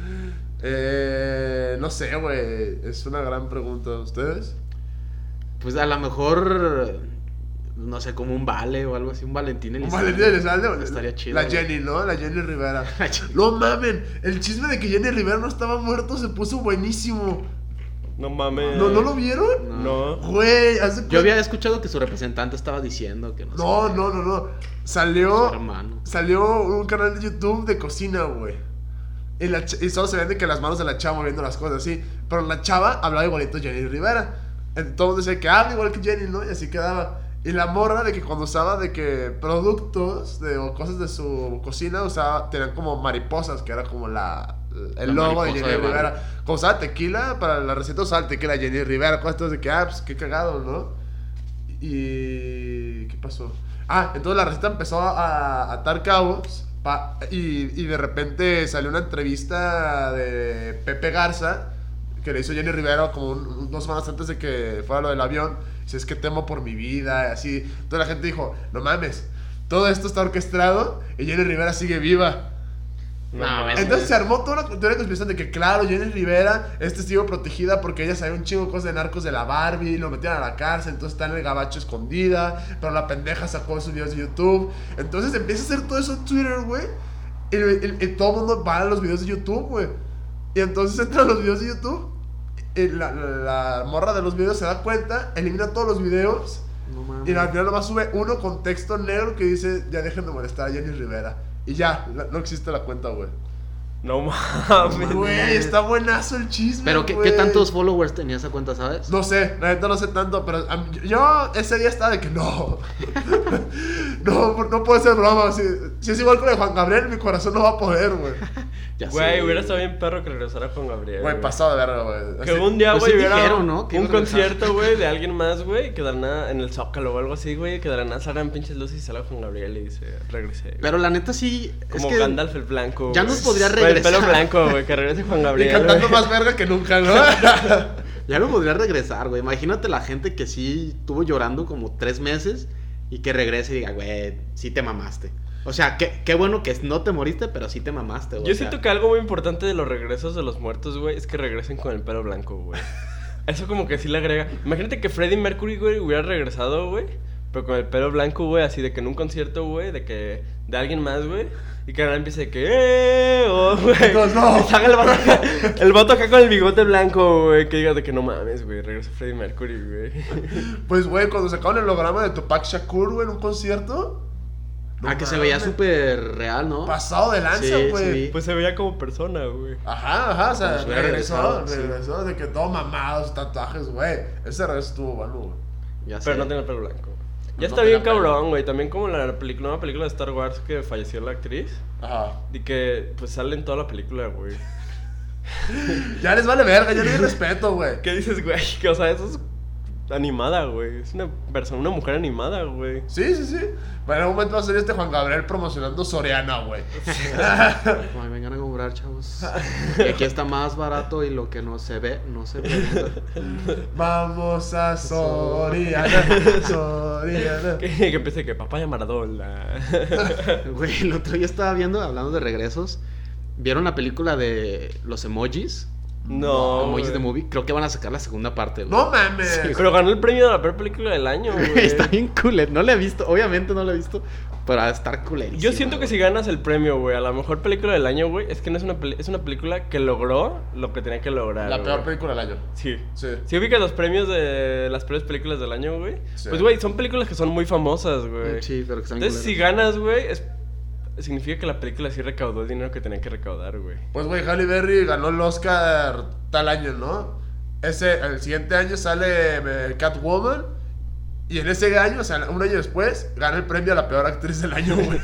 Eh, no sé, güey. Es una gran pregunta. ¿Ustedes? Pues a lo mejor, no sé, como un vale o algo así, un Valentín Un Elizalde. Valentín Elizalde. Estaría chido. La güey. Jenny, ¿no? La Jenny Rivera. La Jenny. No mamen. El chisme de que Jenny Rivera no estaba muerto se puso buenísimo. No mames. ¿No, ¿no lo vieron? No. Güey, hace Yo había escuchado que su representante estaba diciendo que no No, sé, no, no, no. Salió. hermano. Salió un canal de YouTube de cocina, güey. Y, la ch- y solo se ven de que las manos de la chava moviendo las cosas así. Pero la chava hablaba igualito a Jenny Rivera. Entonces decía que habla igual que Jenny, ¿no? Y así quedaba. Y la morra de que cuando usaba de que productos de, o cosas de su cocina, usaba, tenían como mariposas, que era como la, el La logo de Jenny de. Rivera. Como usaba tequila, para la receta usaba tequila Jenny Rivera. Cosas de que, ah, pues qué cagado, ¿no? Y. ¿Qué pasó? Ah, entonces la receta empezó a atar cabos. pa- y, y de repente salió una entrevista de Pepe Garza que le hizo Jenny Rivera como un- dos semanas antes de que fuera lo del avión. Dice, es que temo por mi vida, así. Entonces la gente dijo, no mames, todo esto está orquestado y Jenny Rivera sigue viva. No. Entonces se armó toda una teoría de conspiración de que, claro, Jenny Rivera es testigo protegida porque ella sabía un chingo de cosas de narcos de la Barbie, y lo metieron a la cárcel, entonces está en el gabacho escondida, pero la pendeja sacó sus videos de YouTube. Entonces empieza a hacer todo eso en Twitter, güey. Y, y- y todo el mundo va a los videos de YouTube, güey. Y entonces entra a los videos de YouTube. Y la, la- la morra de los videos se da cuenta, elimina todos los videos. No. Y al final nomás sube uno con texto negro que dice, ya dejen de molestar a Jenny Rivera. Y ya, no existe la cuenta, güey. No mames. Güey, está buenazo el chisme. Pero ¿qué, tantos followers tenía esa cuenta, sabes? No sé, la neta no sé tanto, pero yo ese día estaba de que no. no, no puede ser broma. Si, si es igual con el de Juan Gabriel, mi corazón no va a poder, güey. Ya Güey, hubiera estado bien perro que regresara con Gabriel. Güey, pasado de verga, güey. Que un día, Pues güey, hubiera dijeron, ¿no? Que un regresar. concierto, güey, de alguien más, güey, que nada en el Zócalo o algo así, güey, que de la nada salgan pinches luces y salga con Gabriel y dice, regresé. güey". Pero la neta sí. Como Gandalf el blanco. ya nos podría Con El pelo regresar. blanco, güey, que regrese Juan Y Gabriel. cantando güey. más verga que nunca, ¿no? Ya no podría regresar, güey. Imagínate la gente que sí estuvo llorando como tres meses y que regrese y diga, güey, sí te mamaste. O sea, qué, qué bueno que no te moriste, pero sí te mamaste, güey. Yo siento que algo muy importante de los regresos de los muertos, güey, es que regresen con el pelo blanco, güey. Eso como que sí le agrega. Imagínate que Freddie Mercury, güey, hubiera regresado, güey, pero con el pelo blanco, güey, así de que en un concierto, güey, de que de alguien más, güey, y que ahora empiece de que eh, oh, güey. No. Salga el vato, acá, el vato acá con el bigote blanco, güey, que diga de que no mames, güey, regresa Freddie Mercury, güey. Pues, güey, cuando sacaron el holograma de Tupac Shakur, güey, en un concierto. No Ah, que se veía súper real, ¿no? Pasado de lanza, Sí, sí güey. Pues se veía como persona, güey. Ajá, ajá, o sea, hubiera regresó, sí. regresó, de que todo mamado, tatuajes, güey. Ese regreso estuvo bueno, güey. Ya sé. Pero no tenía el pelo blanco. No Ya está bien cabrón, güey. También como la película, nueva película de Star Wars que falleció la actriz. Ajá. Y que pues sale en toda la película, güey. Ya les vale verga, ya hay respeto, güey. ¿Qué dices, güey? Que, o sea, eso es animada, güey. Es una persona, una mujer animada, güey. Sí, sí, sí. Pero en algún momento va a salir este Juan Gabriel promocionando Soriana, güey. Ay, vengan a comprar, chavos. Y aquí está más barato y lo que no se ve, no se pregunta. Vamos a Soriana, Soriana. Que, que empiece que papaya Maradona. Güey, el otro día estaba viendo, hablando de regresos. ¿Vieron la película de los emojis? No. emojis de movie. Creo que van a sacar la segunda parte, güey. No mames. Pero ganó el premio de la peor película del año, güey. Está bien culero. No la he visto, obviamente no la he visto. Pero a estar culerísima. Yo siento que güey. si ganas el premio, güey, a la mejor película del año, güey, es que no es una, peli- es una película que logró lo que tenía que lograr. La güey. peor película del año. Sí. Sí. Si ubicas los premios de las peores películas del año, güey. Sí. Pues, güey, son películas que son muy famosas, güey. Sí, pero que están Entonces, si ganas, güey, es- significa que la película sí recaudó el dinero que tenía que recaudar, güey. Pues, güey, Halle Berry ganó el Oscar tal año, ¿no? Ese, el siguiente año sale eh, Catwoman. Y en ese año, o sea, un año después, gana el premio a la peor actriz del año, güey.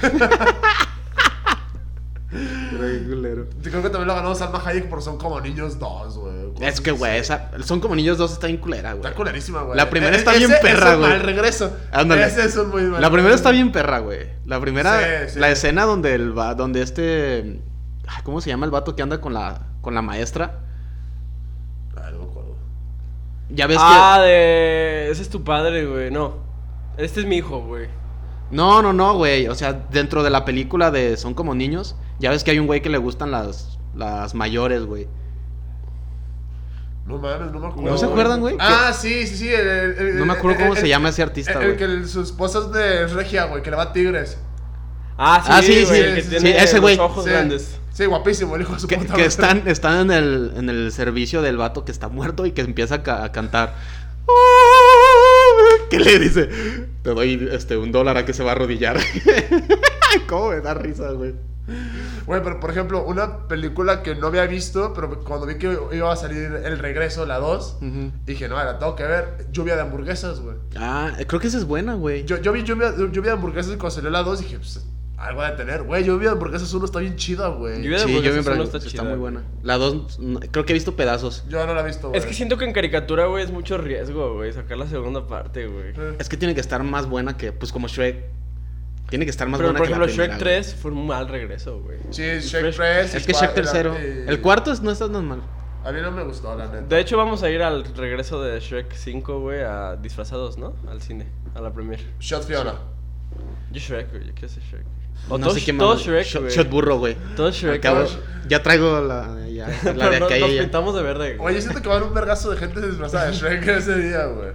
Güey, culero. Creo que también lo ganó Salma Hayek por Son como niños dos, güey. Es que, güey, esa, son como niños dos, está bien culera, güey. Está culerísima, güey. La primera E- está ese- bien perra, güey. mal regreso. Ándale. Ese es un muy mal La primera está bien perra, güey. La primera, Sí, sí. la escena donde el va, donde este, ¿cómo se llama el vato que anda con la, con la maestra? No me acuerdo. Ya ves Ah, de... Ese es tu padre, güey. No. Este es mi hijo, güey. No, no, no, güey. O sea, dentro de la película de Son como niños, ya ves que hay un güey que le gustan las, las mayores, güey. No mames, no me acuerdo. ¿No se acuerdan, güey? Ah, sí, sí, sí. el- el- el- No me acuerdo el- cómo el- se llama ese artista, güey. el que el- su esposa es de Regia, güey, que le va a Tigres. Ah, sí, Ah, sí, güey, sí, el que sí, tiene sí, ese güey. ojos Sí. grandes. Sí, guapísimo, el hijo de su Que, puta que están, están en, el, en el servicio del vato que está muerto y que empieza a, ca- a cantar. ¿Qué le dice? Te doy este, un dólar a que se va a arrodillar. ¿Cómo me da risa, güey? Güey, pero por ejemplo, una película que no había visto, pero cuando vi que iba a salir El Regreso, la 2, Ujú. dije, no, la tengo que ver. Lluvia de hamburguesas, güey. Ah, creo que esa es buena, güey. Yo, yo vi lluvia, lluvia de hamburguesas y cuando salió la 2 dije, pues, algo de tener. Güey, Lluvia de hamburguesas 1 está bien chida, güey. Lluvia de Sí, yo hamburguesas me uno está, está está chida, muy buena. La dos, no, creo que he visto pedazos. Yo no la he visto, güey. Es que siento que en caricatura, güey, es mucho riesgo, güey, sacar la segunda parte, güey. Eh, Es que tiene que estar más buena que, pues como Shrek. Tiene que estar más Pero, buena por que ejemplo, la Shrek primera, 3 fue un mal regreso, güey. Sí, Shrek Shrek- 3. güey. Es que Shrek tercero. El cuarto es- no está tan mal. A mí no me gustó, la neta. De hecho, vamos a ir al regreso de Shrek 5, güey, a disfrazados, ¿no? Al cine, a la premier. Shot Fiona. Yo Shrek, güey, yo quiero ser Shrek. O no todo, sé qué todo más. Shrek, Shot, burro, güey. Todo Shrek. Acabo- ya traigo la, ya, la Pero de no- aquella. nos pintamos de verde, güey. Oye, siento que va a haber un vergazo de gente disfrazada de Shrek ese día, güey.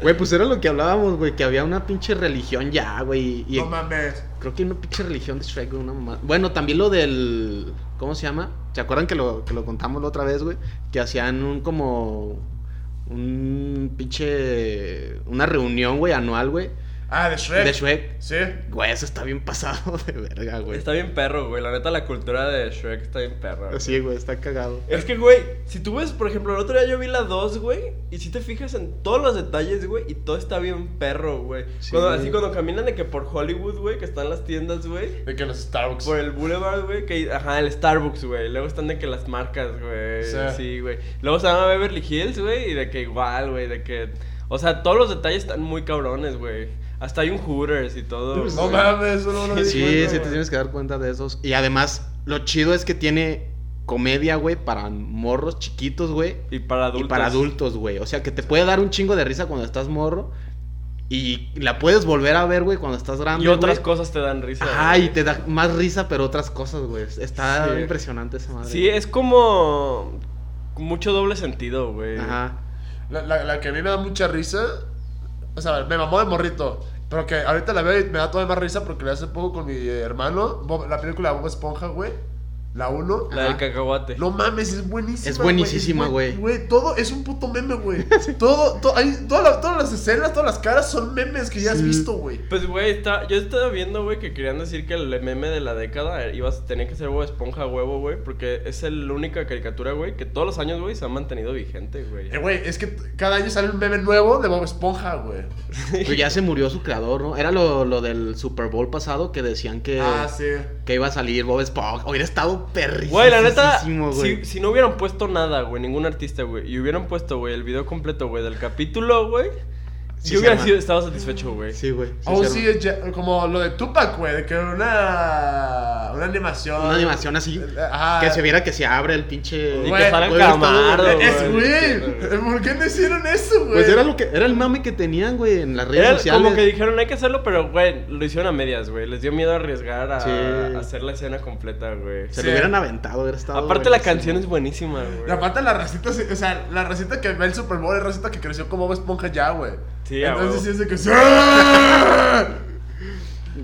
Güey, pues era lo que hablábamos, güey, que había una pinche religión ya, güey. Y No mames. creo que hay una pinche religión de Shrek, güey, una mamá. Bueno, también lo del. ¿Cómo se llama? ¿Se acuerdan que lo, que lo contamos la otra vez, güey? Que hacían un como. Un pinche. Una reunión, güey, anual, güey. Ah, de Shrek. De Shrek. Sí. Güey, eso está bien pasado de verga, güey. Está bien perro, güey. La neta, la cultura de Shrek está bien perra. güey. Sí, güey, está cagado. Es que, güey, si tú ves, por ejemplo, el otro día yo vi la 2, güey, y si te fijas en todos los detalles, güey, y todo está bien perro, güey. Sí. Cuando, así cuando caminan de que por Hollywood, güey, que están las tiendas, güey. De que los Starbucks. Por el boulevard, güey, que ajá, el Starbucks, güey. Luego están de que las marcas, güey. Sí. Sí, güey. Luego se llama Beverly Hills, güey, y de que igual, güey, de que o sea, todos los detalles están muy cabrones, güey. Hasta hay un Hooters y todo. No güey. mames, eso no lo Sí, cuenta, sí te tienes que dar cuenta de esos. Y además, lo chido es que tiene comedia, güey, para morros chiquitos, güey. Y para adultos. Y para adultos, güey. O sea, que te puede dar un chingo de risa cuando estás morro. Y la puedes volver a ver, güey, cuando estás grande. Y otras güey. cosas te dan risa. Güey. y te da más risa, pero otras cosas, güey. Está Sí. impresionante esa madre. Sí, es como. Mucho doble sentido, güey. Ajá. La, la, la que a mí me da mucha risa. O sea, me mamó de morrito. Pero que ahorita la veo y me da todavía más risa porque la hace poco con mi hermano. Bob- la película Bob Esponja, güey. La 1. La del cacahuate. No mames, es buenísima. Es buenísima, güey. güey. Todo es un puto meme, güey. todo, todo, hay, toda la- todas las escenas, todas las caras son memes que ya has Sí. visto, güey. Pues, güey, está, yo estaba viendo, güey, que querían decir que el meme de la década iba, a- tenía que ser Bob Esponja huevo, güey, porque es el- la única caricatura, güey, que todos los años, güey, se ha mantenido vigente, güey. Eh, güey, es que cada año sale un meme nuevo de Bob Esponja, güey. Pero ya se murió su creador, ¿no? Era lo, lo del Super Bowl pasado que decían que, Ah, sí. que iba a salir Bob Esponja. Hubiera estado perrísimo. Güey, la neta, si, si no hubieran puesto nada, güey, ningún artista, güey, y hubieran puesto, güey, el video completo, güey, del capítulo, güey, Sí yo hubiera sido, estado satisfecho, güey. Sí, güey. Oh, sí, arma. es ya- como lo de Tupac, güey, de que una, una animación. Una animación así. Ajá. Que se viera que se abre el pinche. Y que Es, güey. ¿por qué no hicieron eso, güey? Pues era lo que era el mame que tenían, güey, en las redes Era sociales. como que dijeron hay que hacerlo, pero güey, lo hicieron a medias, güey. Les dio miedo arriesgar a, Sí. a hacer la escena completa, güey. se Sí. lo hubieran aventado, hubiera estado. Aparte la canción es buenísima, Y güey. aparte la racita, o sea, la racita que ve el Super Bowl es racita que creció como Bob Esponja ya, güey. Sí, Entonces es de que ¡Sí!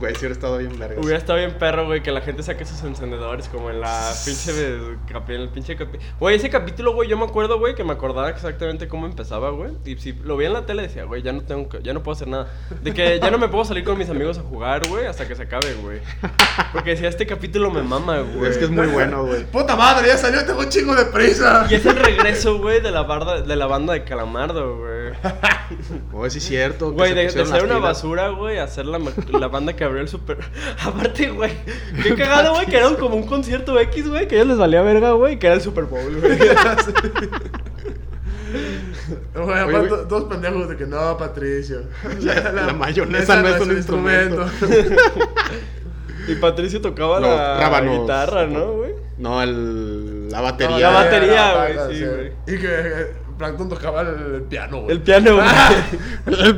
Güey, sí hubiera estado bien verga. Hubiera estado bien perro, güey, que la gente saque sus encendedores como en la pinche en el pinche Güey, ese capítulo, güey, yo me acuerdo, güey, que me acordaba exactamente cómo empezaba, güey. Y si lo veía en la tele decía, güey, ya no tengo que- ya no puedo hacer nada. De que ya no me puedo salir con mis amigos a jugar, güey, hasta que se acabe, güey. Porque decía, este capítulo me mama, güey. Es que es muy bueno, güey. Puta madre, ya salió, tengo un chingo de prisa. Y es el regreso, güey, de la barda, de la banda de Calamardo, güey. Oh, sí es cierto. Güey, de, de ser una basura, güey, a ser la, la banda que abrió el super. Aparte, güey, qué cagado, güey, que era como un concierto X, güey, que a ellos les valía verga, güey, que era el Super Bowl, güey. Oye, todos pendejos de que no, Patricio. La- la mayonesa no es un instrumento. y Patricio tocaba la rábanos. guitarra, ¿no, güey? No, el, la No, batería. la batería, güey, sí, güey. Y que Plankton tocaba el, el piano, güey. El piano, güey.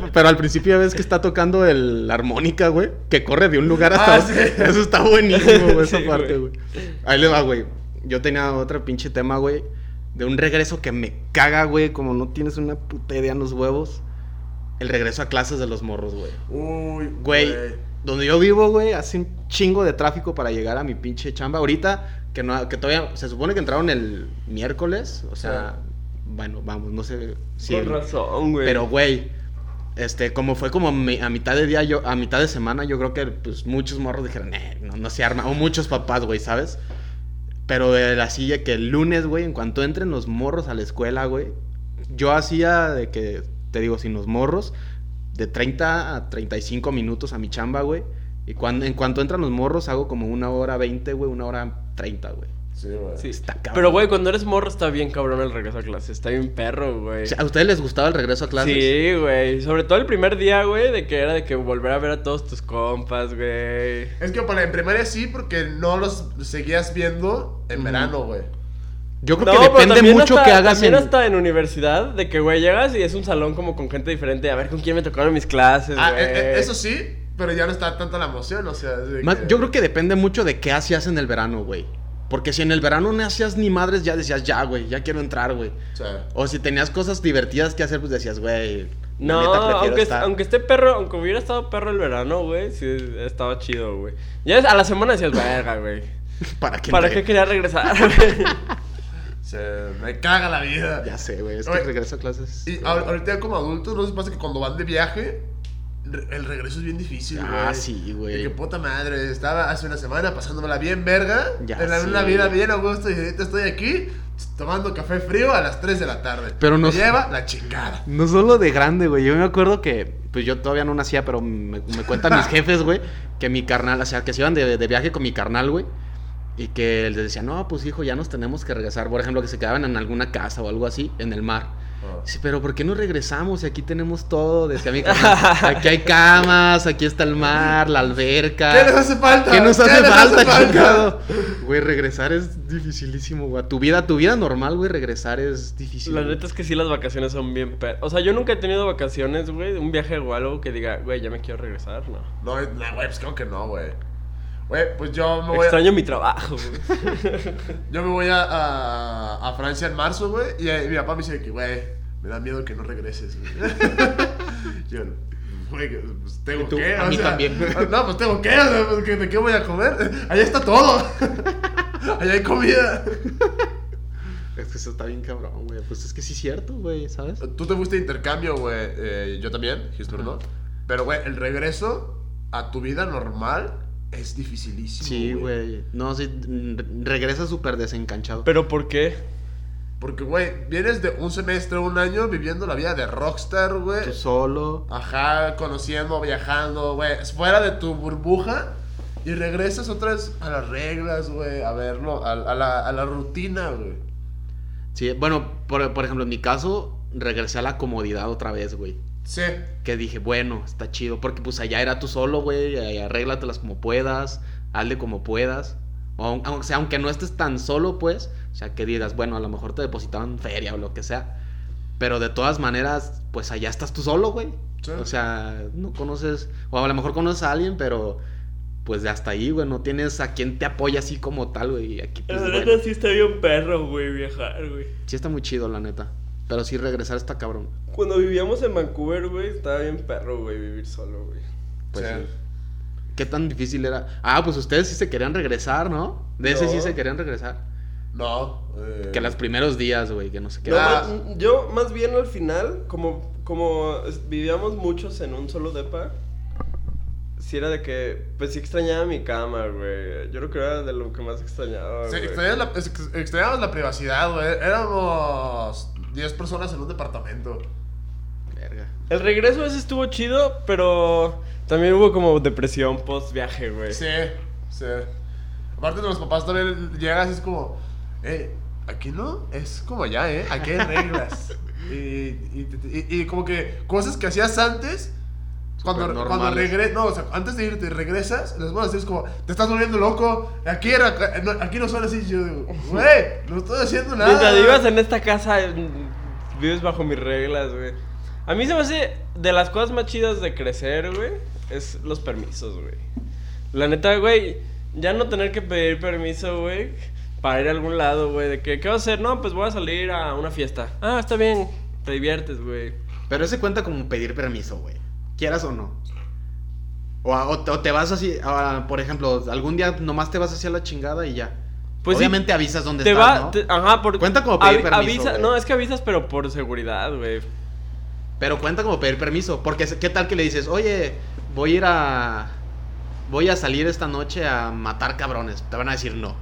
Pero al principio ves que está tocando el la armónica, güey. Que corre de un lugar hasta Ah, otro. sí. Eso está buenísimo, güey, esa Sí, parte, güey. güey. Ahí le va, güey. Yo tenía otro pinche tema, güey. De un regreso que me caga, güey. Como no tienes una puta idea en los huevos. El regreso a clases de los morros, güey. Uy, Güey, donde yo vivo, güey, hace un chingo de tráfico para llegar a mi pinche chamba. Ahorita, que, no, que todavía, se supone que entraron el miércoles, o sea, bueno, vamos, no sé si... Con razón, güey. Pero, güey, este, como fue como mi- a mitad de día, yo, a mitad de semana, yo creo que, pues, muchos morros dijeron, eh, no, no se arma, o muchos papás, güey, ¿sabes? Pero eh, así de que el lunes, güey, en cuanto entren los morros a la escuela, güey, yo hacía de que, te digo, sin los morros, de 30 a 35 minutos a mi chamba, güey. Y cuando, en cuanto entran los morros, hago como una hora 20, güey, una hora 30, güey. Sí, güey. Sí. Está cabrón. Pero, güey, cuando eres morro está bien cabrón el regreso a clase. Está bien perro, güey. O sea, ¿A ustedes les gustaba el regreso a clases? Sí, güey. Sobre todo el primer día, güey, de que era de que volver a ver a todos tus compas, güey. Es que para en primaria sí, porque no los seguías viendo en verano, güey. Yo creo No, que depende mucho hasta- que hagas También en... hasta en universidad, de que, güey, llegas y es un salón como con gente diferente. A ver con quién me tocaron mis clases, Ah, güey. eh, eh, eso sí, pero ya no está tanta la emoción, o sea. que- Yo creo que depende mucho de qué hacías en el verano, güey. Porque si en el verano no hacías ni madres, ya decías, ya, güey, ya quiero entrar, güey. O sea, O si tenías cosas divertidas que hacer, pues decías, güey, No, aunque, estar". aunque esté perro, aunque hubiera estado perro el verano, güey, sí estaba chido, güey. Ya a la semana decías, verga, güey. ¿Para qué? ¿Para qué quería regresar, güey? se me caga la vida. Ya sé, güey, es que Oye, regreso a clases. Y ahor- ahorita ya como adultos, ¿no se pasa que cuando van de viaje, el regreso es bien difícil, güey. Ah, sí, güey. Que puta madre, estaba hace una semana pasándomela bien verga. Ya en la, una vida bien a gusto y ahorita estoy aquí tomando café frío a las 3 de la tarde. Pero Me nos- lleva la chingada. No solo de grande, güey. Yo me acuerdo que, pues yo todavía no nacía, pero me, me cuentan mis jefes, güey, que mi carnal, o sea, que se iban de, de viaje con mi carnal, güey. Y que les decían, no, pues hijo, ya nos tenemos que regresar. Por ejemplo, que se quedaban en alguna casa o algo así, en el mar. Dice, pero ¿por qué no regresamos? Y aquí tenemos todo. Decía mi aquí hay camas, aquí está el mar, la alberca. ¿Qué les hace falta? ¿Qué nos ¿Qué hace falta, hace falta? Güey, regresar es dificilísimo, güey. Tu vida, tu vida normal, güey, regresar es difícil. La neta es que sí, las vacaciones son bien per... O sea, yo nunca he tenido vacaciones, güey, un viaje o algo que diga, güey, ya me quiero regresar, no. No, no, güey, pues creo que no, güey. Güey, pues yo me voy Extraño mi trabajo, güey. a, yo me voy a, a, a Francia en marzo, güey. Y, eh, mi papá me dice que, güey, me da miedo que no regreses, güey. yo, güey, pues tengo ¿Y tú? que. A mí sea, también. No, pues tengo que, o sea, pues, ¿que- ¿de qué voy a comer? Allá está todo. Allá hay comida. Es que eso está bien cabrón, güey. Pues es que sí es cierto, güey, ¿sabes? Tú te fuiste de intercambio, güey. eh, yo también, Gistur, ¿no? Pero, güey, el regreso a tu vida normal es dificilísimo. Sí, güey. No, sí, regresa súper desencanchado. Pero ¿por qué? Porque, güey, vienes de un semestre, un año viviendo la vida de rockstar, güey. Tú solo. Ajá, conociendo, viajando, güey. Fuera de tu burbuja. Y regresas otra vez a las reglas, güey. A verlo, a, a la, a la rutina, güey. Sí, bueno, por, por ejemplo, en mi caso, regresé a la comodidad otra vez, güey. Sí. Que dije, bueno, está chido. Porque pues allá era tú solo, güey. y Arréglatelas como puedas. Hazle como puedas. O, aun- aunque, sea, aunque no estés tan solo, pues. O sea, que digas, bueno, a lo mejor te depositaban feria o lo que sea. Pero de todas maneras, pues allá estás tú solo, güey. Sí. O sea, no conoces. O a lo mejor conoces a alguien, pero. Pues de hasta ahí, güey. No tienes a quien te apoya así como tal, güey. Aquí, pues, La bueno, neta sí está bien perro, güey, viajar, güey. sí está muy chido, la neta. Pero sí regresar está cabrón. Cuando vivíamos en Vancouver, güey, estaba bien perro, güey, vivir solo, güey. Pues Sí. sí. ¿Qué tan difícil era? Ah, pues ustedes sí se querían regresar, ¿no? De ese No. sí se querían regresar. No. eh, Que los primeros días, güey, que no sé qué. No, Ah. más- yo más bien al final, como, como vivíamos muchos en un solo depa, si era de que, pues sí extrañaba mi cama, güey. Yo creo que era de lo que más extrañaba, Sí, güey. extrañamos la, la privacidad, güey. Éramos 10 personas en un departamento. Verga. El regreso ese estuvo chido, pero también hubo como depresión post viaje, güey. Sí, sí. Aparte de los papás también llegas y es como, eh, aquí no, es como allá, eh, aquí hay reglas. y, y, y- y como que cosas que hacías antes, cuando, cuando regresas, no, o sea, antes de irte regresas, les van a decir, es como, te estás volviendo loco, aquí, era, no, aquí no son así, yo digo, güey, no estoy haciendo nada. Mientras vivas en esta casa, vives bajo mis reglas, güey. A mí se me hace de las cosas más chidas de crecer, güey, es los permisos, güey. La neta, güey, ya no tener que pedir permiso, güey, para ir a algún lado, güey, de que, ¿qué vas a hacer? No, pues voy a salir a una fiesta. Ah, está bien, te diviertes, güey. Pero ese cuenta como pedir permiso, güey. Quieras o no. O, a- o te, o te vas así, a- por ejemplo, algún día nomás te vas hacia la chingada y ya. Pues sí, Obviamente avisas dónde Te estás, va, ¿no? te- ajá, por... Cuenta como pedir permiso, avisa- no, es que avisas, pero por seguridad, güey. Pero cuenta como pedir permiso. Porque qué tal que le dices, oye, voy a ir a. Voy a salir esta noche a matar cabrones. Te van a decir no.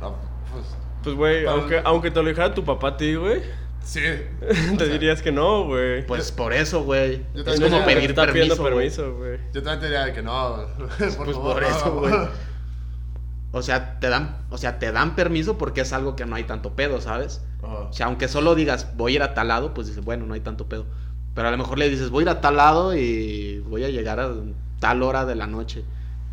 No, pues, Pues, güey, aunque, aunque te lo dijera tu papá a ti, güey, sí. te dirías que no, güey. Pues por eso, güey. Es como pedir está permiso. pidiendo güey. permiso, güey. Yo también te diría de que no. Por Pues favor, por eso, güey. O sea, te dan, o sea, te dan permiso porque es algo que no hay tanto pedo, ¿sabes? O sea, aunque solo digas voy a ir a tal lado, pues dices, bueno, no hay tanto pedo. Pero a lo mejor le dices, voy a ir a tal lado y voy a llegar a tal hora de la noche.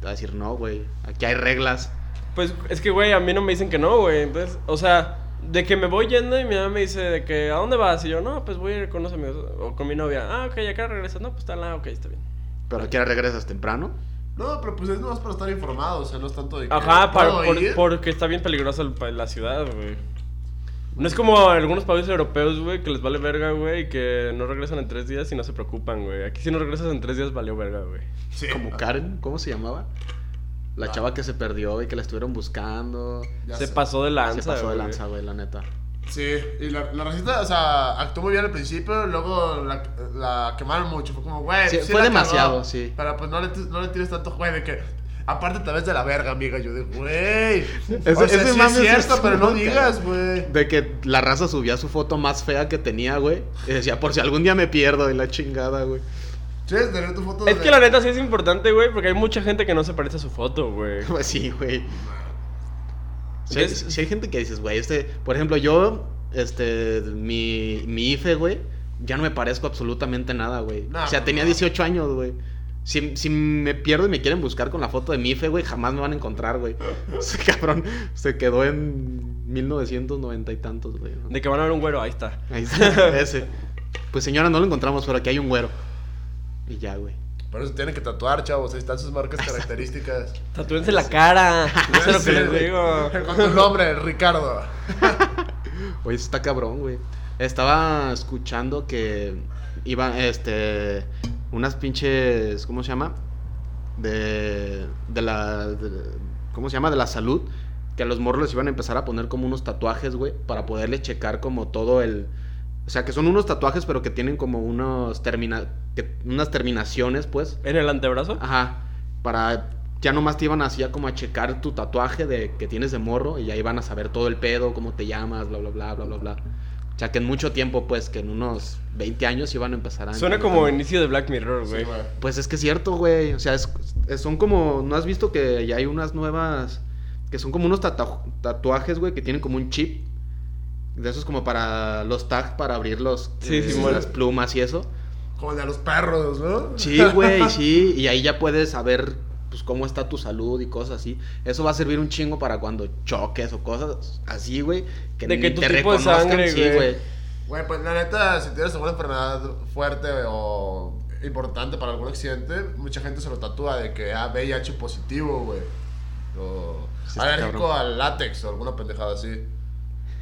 Te va a decir, no, güey, aquí hay reglas. Pues es que, güey, a mí no me dicen que no, güey. Entonces, o sea, de que me voy yendo y mi mamá me dice de que, ¿a dónde vas? Y yo, no, pues voy a ir con unos amigos o con mi novia. Ah, ok, acá regresas. No, pues está la, ok, está bien. Pero aquí regresas temprano. No, pero pues es nomás para estar informado, o sea, no es tanto de que. Ajá, porque está bien peligrosa la ciudad, güey. No es como algunos países europeos, güey, que les vale verga, güey, y que no regresan en tres días y no se preocupan, güey. Aquí si no regresas en tres días, valió verga, güey. Sí. Como Karen, ¿cómo se llamaba? La Ah. chava que se perdió y que la estuvieron buscando. Ya se sé. pasó de lanza, se pasó de lanza, güey, la neta. Sí, y la, la racita, o sea, actuó muy bien al principio, luego la, la quemaron mucho. Fue como, güey, Sí, sí fue la demasiado, cagó, sí. Pero pues no le, no le tires tanto, güey, de que. Aparte, tal vez de la verga, amiga. Yo de, güey. Ese- o sea, ese sí mame es cierto, es pero no digas, güey. De que la raza subía su foto más fea que tenía, güey. Y decía, por si algún día me pierdo y la chingada, güey. Sí, tener tu foto Es de- que la neta sí es importante, güey, porque hay mucha gente que no se parece a su foto, güey. Pues sí, güey. Sí, hay- gente que dices, güey, este, por ejemplo, yo, este, mi, mi IFE, güey, ya no me parezco absolutamente nada, güey. No, o sea, tenía no. 18 años, güey. Si, si me pierdo y me quieren buscar con la foto de mi IFE, güey, jamás me van a encontrar, güey. Ese cabrón se quedó en 1990 y tantos, güey. De que van a ver un güero, ahí está. Ahí está, ese. Pues señora, no lo encontramos, pero aquí hay un güero. Y ya, güey. Por eso tienen que tatuar, chavos. Ahí están sus marcas características. Tatúense la cara. No sé lo que Sí, les digo. Con tu nombre, Ricardo. Oye, eso está cabrón, güey. Estaba escuchando que iban, este, unas pinches, ¿cómo se llama? De, de la, de- ¿cómo se llama? De la salud. Que a los morros les iban a empezar a poner como unos tatuajes, güey, para poderle checar como todo el... O sea, que son unos tatuajes, pero que tienen como unos termina, que- unas terminaciones, pues. ¿En el antebrazo? Ajá. Para. Ya nomás te iban así a como a checar tu tatuaje de que tienes de morro y ya iban a saber todo el pedo, cómo te llamas, bla, bla, bla, bla, bla, bla. O sea que en mucho tiempo, pues, que en unos 20 años iban a empezar a... Suena como inicio de Black Mirror, güey. Sí. Pues es que es cierto, güey. O sea, es- es- son como... ¿No has visto que ya hay unas nuevas... Que son como unos tatu- tatuajes, güey, que tienen como un chip. De esos como para los tags, para abrir los... Sí, eh, las plumas y eso. Como el de los perros, ¿no? Sí, güey, sí. Y ahí ya puedes saber pues cómo está tu salud y cosas así. Eso va a servir un chingo para cuando choques o cosas así, güey. Que De que ni tu te tipo de reconozcan, sangre, sí, güey. güey. Pues la neta, si tienes alguna enfermedad fuerte o importante para algún accidente, mucha gente se lo tatúa de que ah, VIH positivo, güey. O Sí, alérgico cabrón. al látex o alguna pendejada así.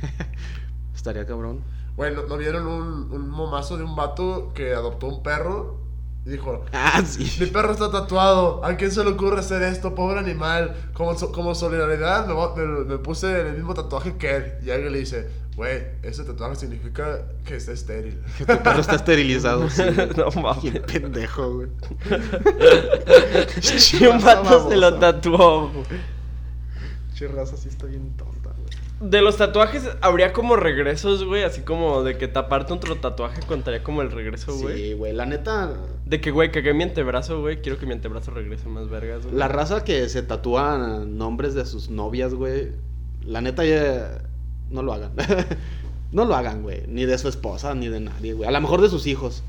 Estaría cabrón. Güey, ¿no, no vieron un, un momazo de un vato que adoptó un perro? Y dijo, Ah, mi sí. perro está tatuado, ¿a quién se le ocurre hacer esto, pobre animal? Como, como solidaridad me, me- me puse el mismo tatuaje que él. Y alguien le dice, güey, ese tatuaje significa que está estéril. Que tu perro está esterilizado. Sí, no Qué mames. pendejo, güey. Y un vato se lo tatuó. güey. Sí está bien güey. De los tatuajes habría como regresos, güey. Así como de que taparte otro tatuaje contaría como el regreso, güey. Sí, güey. La neta, De que, güey, cagué mi antebrazo, güey. Quiero que mi antebrazo regrese más vergas, güey. la raza que se tatúa nombres de sus novias, güey. La neta ya no lo hagan. no lo hagan, güey. Ni de su esposa, ni de nadie, güey. A lo mejor de sus hijos.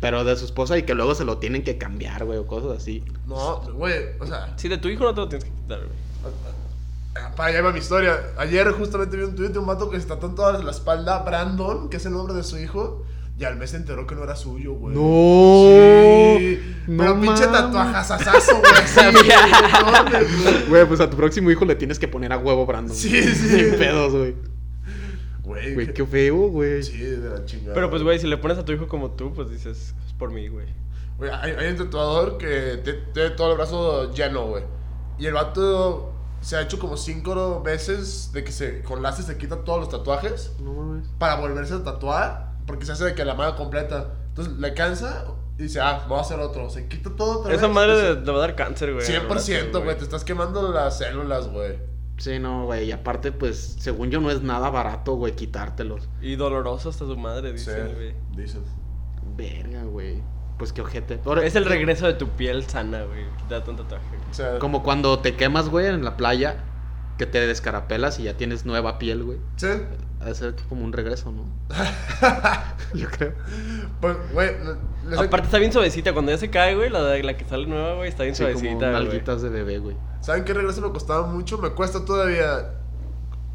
Pero de su esposa y que luego se lo tienen que cambiar, güey, o cosas así. No, güey, o sea, Si de tu hijo no te lo tienes que quitar, güey. Para allá va mi historia. Ayer justamente vi un tweet de un vato que se tatuó en toda la espalda, Brandon, que es el nombre de su hijo. Y al mes se enteró que no era suyo, güey. ¡No! Sí. No Pero pinche tatuajazazazo, güey. güey. Pues a tu próximo hijo le tienes que poner a huevo, Brandon. Sí, sí. Sin pedos, güey. Güey, Güey, qué feo, güey. Sí, de la chingada. Pero pues, güey, si le pones a tu hijo como tú, pues dices, es por mí, güey. Güey, hay, hay un tatuador que te- tiene todo el brazo lleno, güey. Y el vato se ha hecho como cinco veces de que se, con láser se quita todos los tatuajes No mames. para volverse a tatuar. Porque se hace de que la mano completa. Entonces le cansa y dice, ah, voy a hacer otro. Se quita todo otra Esa vez. madre te va a dar cáncer, güey. 100%, güey. Te estás quemando las células, güey. Sí, no, güey. Y aparte, pues, según yo, no es nada barato, güey, quitártelos. Y doloroso hasta su madre, Sí, dice, güey. dicen. Verga, güey. Pues qué ojete. Ahora, Es el regreso de tu piel sana, güey. Date un tatuaje. O sea, Como cuando te quemas, güey, en la playa, que te descarapelas y ya tienes nueva piel, güey. sí. Ha de ser como un regreso, ¿no? yo creo. Pues, güey, les- Aparte está bien suavecita. Cuando ya se cae, güey, la, la que sale nueva, güey, está bien Sí, como suavecita, güey. nalguitas de bebé, güey. ¿Saben qué regreso me costaba mucho? Me cuesta todavía.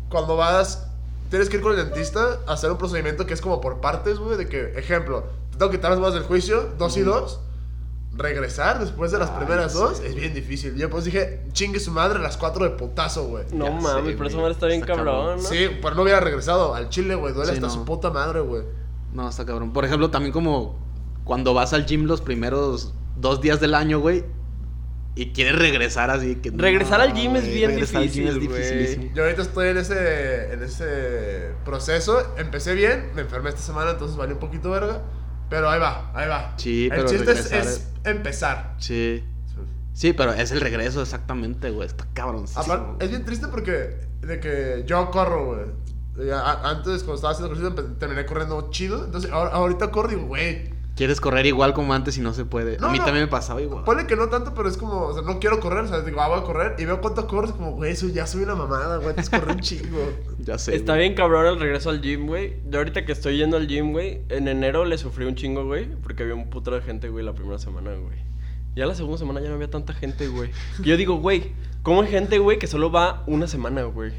Cuando vas, tienes que ir con el dentista a hacer un procedimiento que es como por partes, güey. De que, ejemplo, tengo que quitar las más del juicio, dos y dos. Regresar después de las Ay, primeras sí. dos es bien difícil. Yo pues dije, chingue su madre las cuatro de putazo, güey. No Ya mames, sé, pero esa güey. madre está bien Está cabrón, cabrón. ¿no? Sí, pero no hubiera regresado al chile, güey. Duele Sí, hasta no. su puta madre, güey. No, está cabrón. Por ejemplo, también como cuando vas al gym los primeros dos días del año, güey. y quieres regresar así que Regresar no, al gym es güey, bien regresar al gym difícil, es güey. dificilísimo. Yo ahorita estoy en ese, en ese proceso. Empecé bien, me enfermé esta semana, entonces valió un poquito verga. Pero ahí va, ahí va. Sí, El pero chiste es, empezar. Sí. Sí, pero es el regreso exactamente, güey. Está cabrón. Es bien triste porque de que yo corro, güey. Antes, cuando estaba haciendo ejercicio, terminé corriendo chido. Entonces, ahora, ahorita corro y digo, güey. Quieres correr igual como antes y no se puede. No, a mí no. también me pasaba igual. Ponle que no tanto, pero es como, o sea, no quiero correr. O sea, digo, ah, voy a correr. Y veo cuánto corro. Es como, güey, eso ya soy una mamada, güey. Antes corrí un chingo. Ya sé. Está güey. bien cabrón el regreso al gym, güey. Yo ahorita que estoy yendo al gym, güey, en enero le sufrí un chingo, güey, porque había un puto de gente, güey, la primera semana, güey. Ya la segunda semana ya no había tanta gente, güey. Y yo digo, güey, ¿cómo hay gente, güey, que solo va una semana, güey?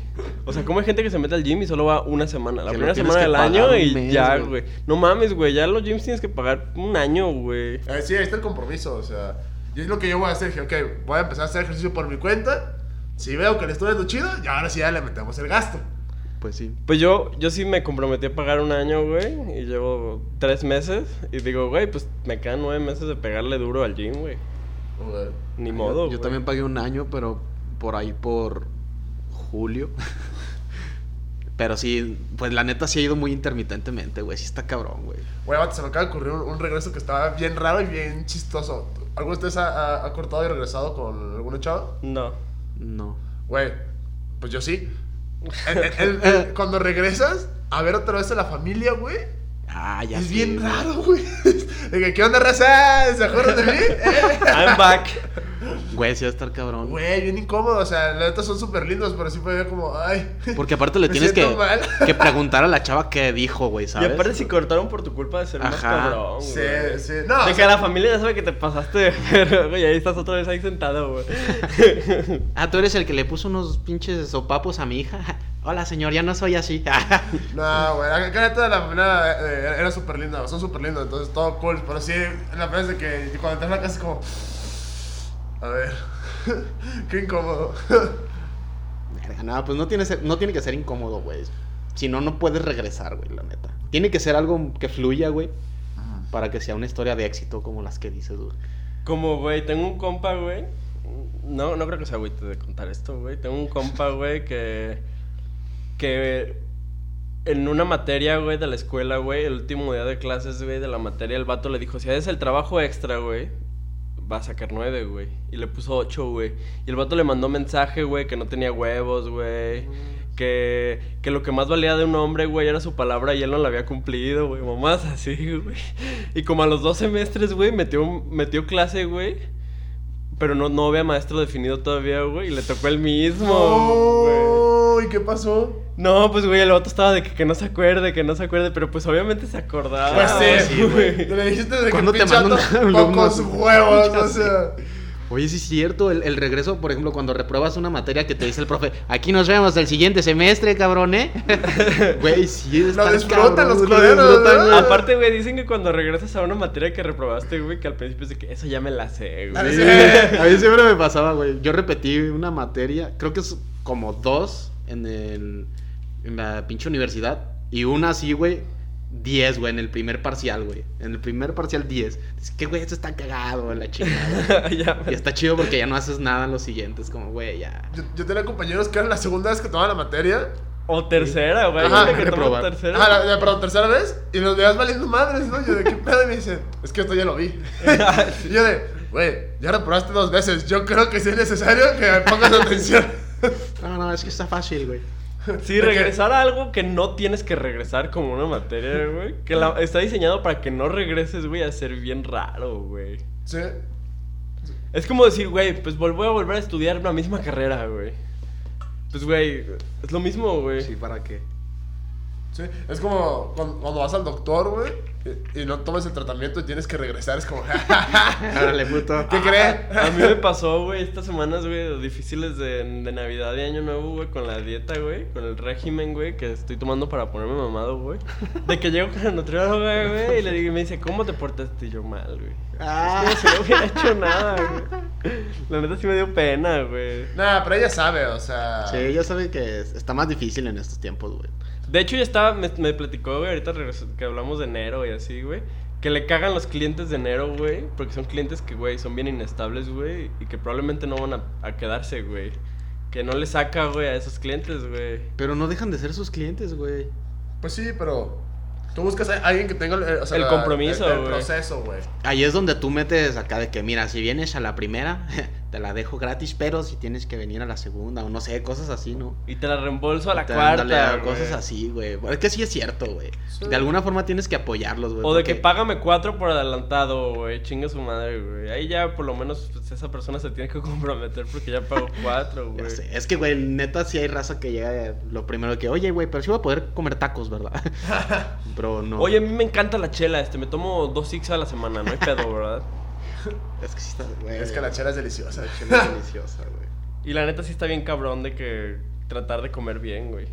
O sea, ¿cómo hay gente que se mete al gym y solo va una semana? La Que primera semana que del año y mes, ya, güey. güey. No mames, güey, ya los gyms tienes que pagar un año, güey. Eh, sí, ahí está el compromiso. O sea, y es lo que yo voy a hacer. Dije, ok, voy a empezar a hacer ejercicio por mi cuenta. Si veo que le estoy dando chido, y ahora sí ya le metemos el gasto. Pues sí. Pues yo, yo sí me comprometí a pagar un año, güey, y llevo tres meses. Y digo, güey, pues me quedan nueve meses de pegarle duro al gym, güey. Güey. Ni modo, Yo, güey. también pagué un año, pero por ahí por julio. pero sí, pues la neta sí ha ido muy intermitentemente, güey. Sí está cabrón, güey. Güey, se me acaba de ocurrir un, un regreso que estaba bien raro y bien chistoso. ¿Alguno de ustedes ha, ha- ha cortado y regresado con alguna chava? No. No. Güey, pues yo sí. El- el- el- el- cuando regresas a ver otra vez a la familia, güey, Ah, ya es sé, bien güey. raro, güey. ¿qué onda, raza? ¿Se acuerdan de mí? Eh. I'm back. Güey, sí va a estar cabrón. Güey, bien incómodo. O sea, la neta son súper lindos, pero sí fue ver como, ay. Porque aparte le tienes que, mal. que preguntar a la chava qué dijo, güey, Y ¿sabes? aparte si cortaron por tu culpa de ser más Ajá. cabrón, Sí, güey. sí. No, De o que sea, la familia ya sabe que te pasaste verga, güey, y ahí estás otra vez ahí sentado, güey. Ah, tú eres el que le puso unos pinches sopapos a mi hija. Hola, señor, ya no soy así. No, güey, la la neta de la familia eh, era súper linda, son súper lindos, entonces todo cool. Pero sí, la frase de que cuando entras a la casa es como. A ver, qué incómodo. Verga, no, pues no tiene, ser- no tiene que ser incómodo, güey. Si no, no puedes regresar, güey, la neta. Tiene que ser algo que fluya, güey. Para que sea una historia de éxito como las que dices, güey. Como, güey, tengo un compa, güey. No, no creo que sea güey de contar esto, güey. Tengo un compa, güey, que. Que. En una materia, güey, de la escuela, güey, el último día de clases, güey, de la materia, el vato le dijo: Si haces el trabajo extra, güey, va a sacar nueve, güey. Y le puso ocho, güey. Y el vato le mandó mensaje, güey, que no tenía huevos, güey. Que, que lo que más valía de un hombre, güey, era su palabra y él no la había cumplido, güey. Mamás así, güey. Y como a los dos semestres, güey, metió, metió clase, güey. Pero no, no había maestro definido todavía, güey. Y le tocó el mismo, güey. No, ¿y qué pasó? No, pues, güey, el vato estaba de que, que no se acuerde, que no se acuerde. Pero pues obviamente se acordaba. Pues sí, sí, güey. Le dijiste de que ¿Cuándo te pinche manda un vato alumno pocos huevos, o sea. Oye, sí es cierto, el, el regreso, por ejemplo, cuando repruebas una materia que te dice el profe, aquí nos vemos el siguiente semestre, cabrón, ¿eh? Güey, sí, es Lo tan disfrutan los lo culeros. Aparte, güey, dicen que cuando regresas a una materia que reprobaste, güey, que al principio es de que eso ya me la sé, güey. Sí, a mí siempre me pasaba, güey. Yo repetí una materia, creo que es como dos en, el, en la pinche universidad. Y una así, güey, 10, güey, en el primer parcial, güey. En el primer parcial 10. Dice, que, güey, esto está cagado, la chingada. Ya, y está chido porque ya no haces nada en los siguientes, como, güey, ya. Yo, yo tenía compañeros que era la segunda vez que tomaban la materia. O tercera, güey. Ajá, que reprobar. tercera. Ah, la, la- perdón, tercera vez. Y los veías valiendo madres, ¿no? Yo de qué pedo. Y me dicen, es que esto ya lo vi. y yo de, güey, ya reprobaste dos veces. Yo creo que sí es necesario que me pongas atención. No, no, es que está fácil, güey. Sí, regresar a algo que no tienes que regresar como una materia, güey. Que la- está diseñado para que no regreses, güey, a ser bien raro, güey. Sí. Es como decir, güey, pues voy a volver a estudiar la misma carrera, güey. Pues, güey, es lo mismo, güey. Sí, ¿para qué? Sí, es como cuando, cuando vas al doctor, güey, y, no tomas el tratamiento y tienes que regresar. Es como, Órale, puto. ¿qué crees? A mí me pasó, güey, estas semanas, güey, difíciles de, de Navidad y Año Nuevo, güey, con la dieta, güey, con el régimen, güey, que estoy tomando para ponerme mamado, güey. De que llego con la nutrióloga, güey, y le digo, y me dice, ¿cómo te portaste? Y yo mal, güey. Ah. Es como si no hubiera hecho nada, güey. La neta sí me dio pena, güey. Nada, pero ella sabe, o sea. Sí, ya sabe que es- está más difícil en estos tiempos, güey. De hecho, ya estaba, me, me platicó, güey, ahorita regreso- que hablamos de enero y así, güey. que le cagan los clientes de enero, güey. Porque son clientes que, güey, son bien inestables, güey. Y que probablemente no van a, a quedarse, güey. Que no le saca, güey, a esos clientes, güey. Pero no dejan de ser sus clientes, güey. Pues sí, pero tú buscas a alguien que tenga eh, o sea, El la- compromiso, el, proceso, güey. Ahí es donde tú metes acá de que, mira, si vienes a la primera, te la dejo gratis, pero si tienes que venir a la segunda, o no sé, cosas así, ¿no? Y te la reembolso a la Te- cuarta, güey. cosas así, güey. Es que sí es cierto, güey. Sí. De alguna forma tienes que apoyarlos, güey. O de que págame cuatro por adelantado, güey. Chinga su madre, güey. Ahí ya por lo menos pues, esa persona se tiene que comprometer porque ya pagó cuatro, Ya güey. sé, Es que, güey, neta, sí hay raza que llega lo primero que, oye, güey, pero sí voy a poder comer tacos, ¿verdad? Pero no. Oye, a mí me encanta la chela, este, me tomo dos six a la semana, no hay pedo, ¿verdad? es que sí está, güey. Es que la chela es deliciosa. la chela es deliciosa, güey. Y la neta sí está bien cabrón de que tratar de comer bien, güey.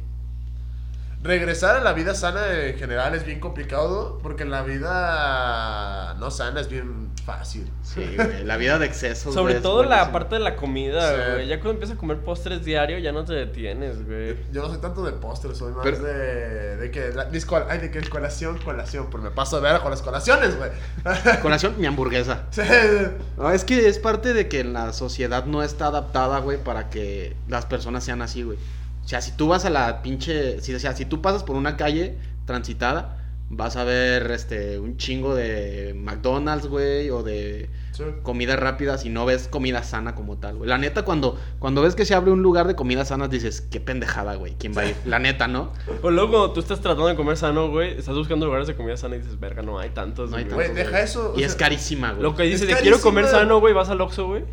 Regresar a la vida sana en general es bien complicado porque la vida no sana es bien fácil. Sí, güey. La vida de excesos, Sobre güey, todo la parte de la comida, Sí. güey. Ya cuando empiezas a comer postres diario ya no te detienes, güey. Yo no soy tanto de postres, soy más Pero- de, de que la, mis col- ay, de que colación, colación, pero me paso de ver con las colaciones, güey. Colación, mi hamburguesa. Sí. No, es que es parte de que la sociedad no está adaptada, güey, para que las personas sean así, güey. O sea, si tú vas a la pinche. Si, o sea, si tú pasas por una calle transitada, vas a ver este un chingo de McDonald's, güey, o de Sí. comidas rápidas y no ves comida sana como tal, güey. La neta, cuando, cuando ves que se abre un lugar de comidas sanas, dices, qué pendejada, güey. ¿Quién va a ir? La neta, ¿no? Pues luego cuando tú estás tratando de comer sano, güey, estás buscando lugares de comida sana y dices, verga, no hay tantos, No hay güey. Güey, tantos, deja eso, o Y es carísima, güey. Lo que dices Es de quiero comer sano, güey, vas al Oxxo, güey.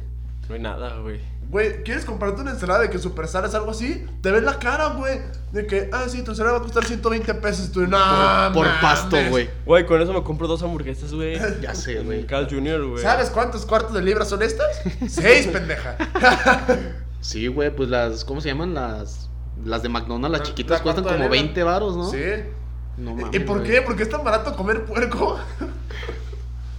No hay nada, güey. Güey, ¿quieres comprarte una ensalada de que super sal es algo así? Te ves la cara, güey. De que, ah, sí, tu ensalada va a costar 120 pesos. Y tú, no, Por mames". pasto, güey. Güey, con eso me compro dos hamburguesas, güey. Ya sé, güey. Carl Jr., güey. ¿Sabes cuántos cuartos de libra son estas? Seis, pendeja. Sí, güey, pues las, ¿cómo se llaman? Las, las de McDonald's, las La- chiquitas la cuestan como libra. 20 varos, ¿no? Sí. No ¿Y mames, por güey. qué? ¿Por qué es tan barato comer puerco?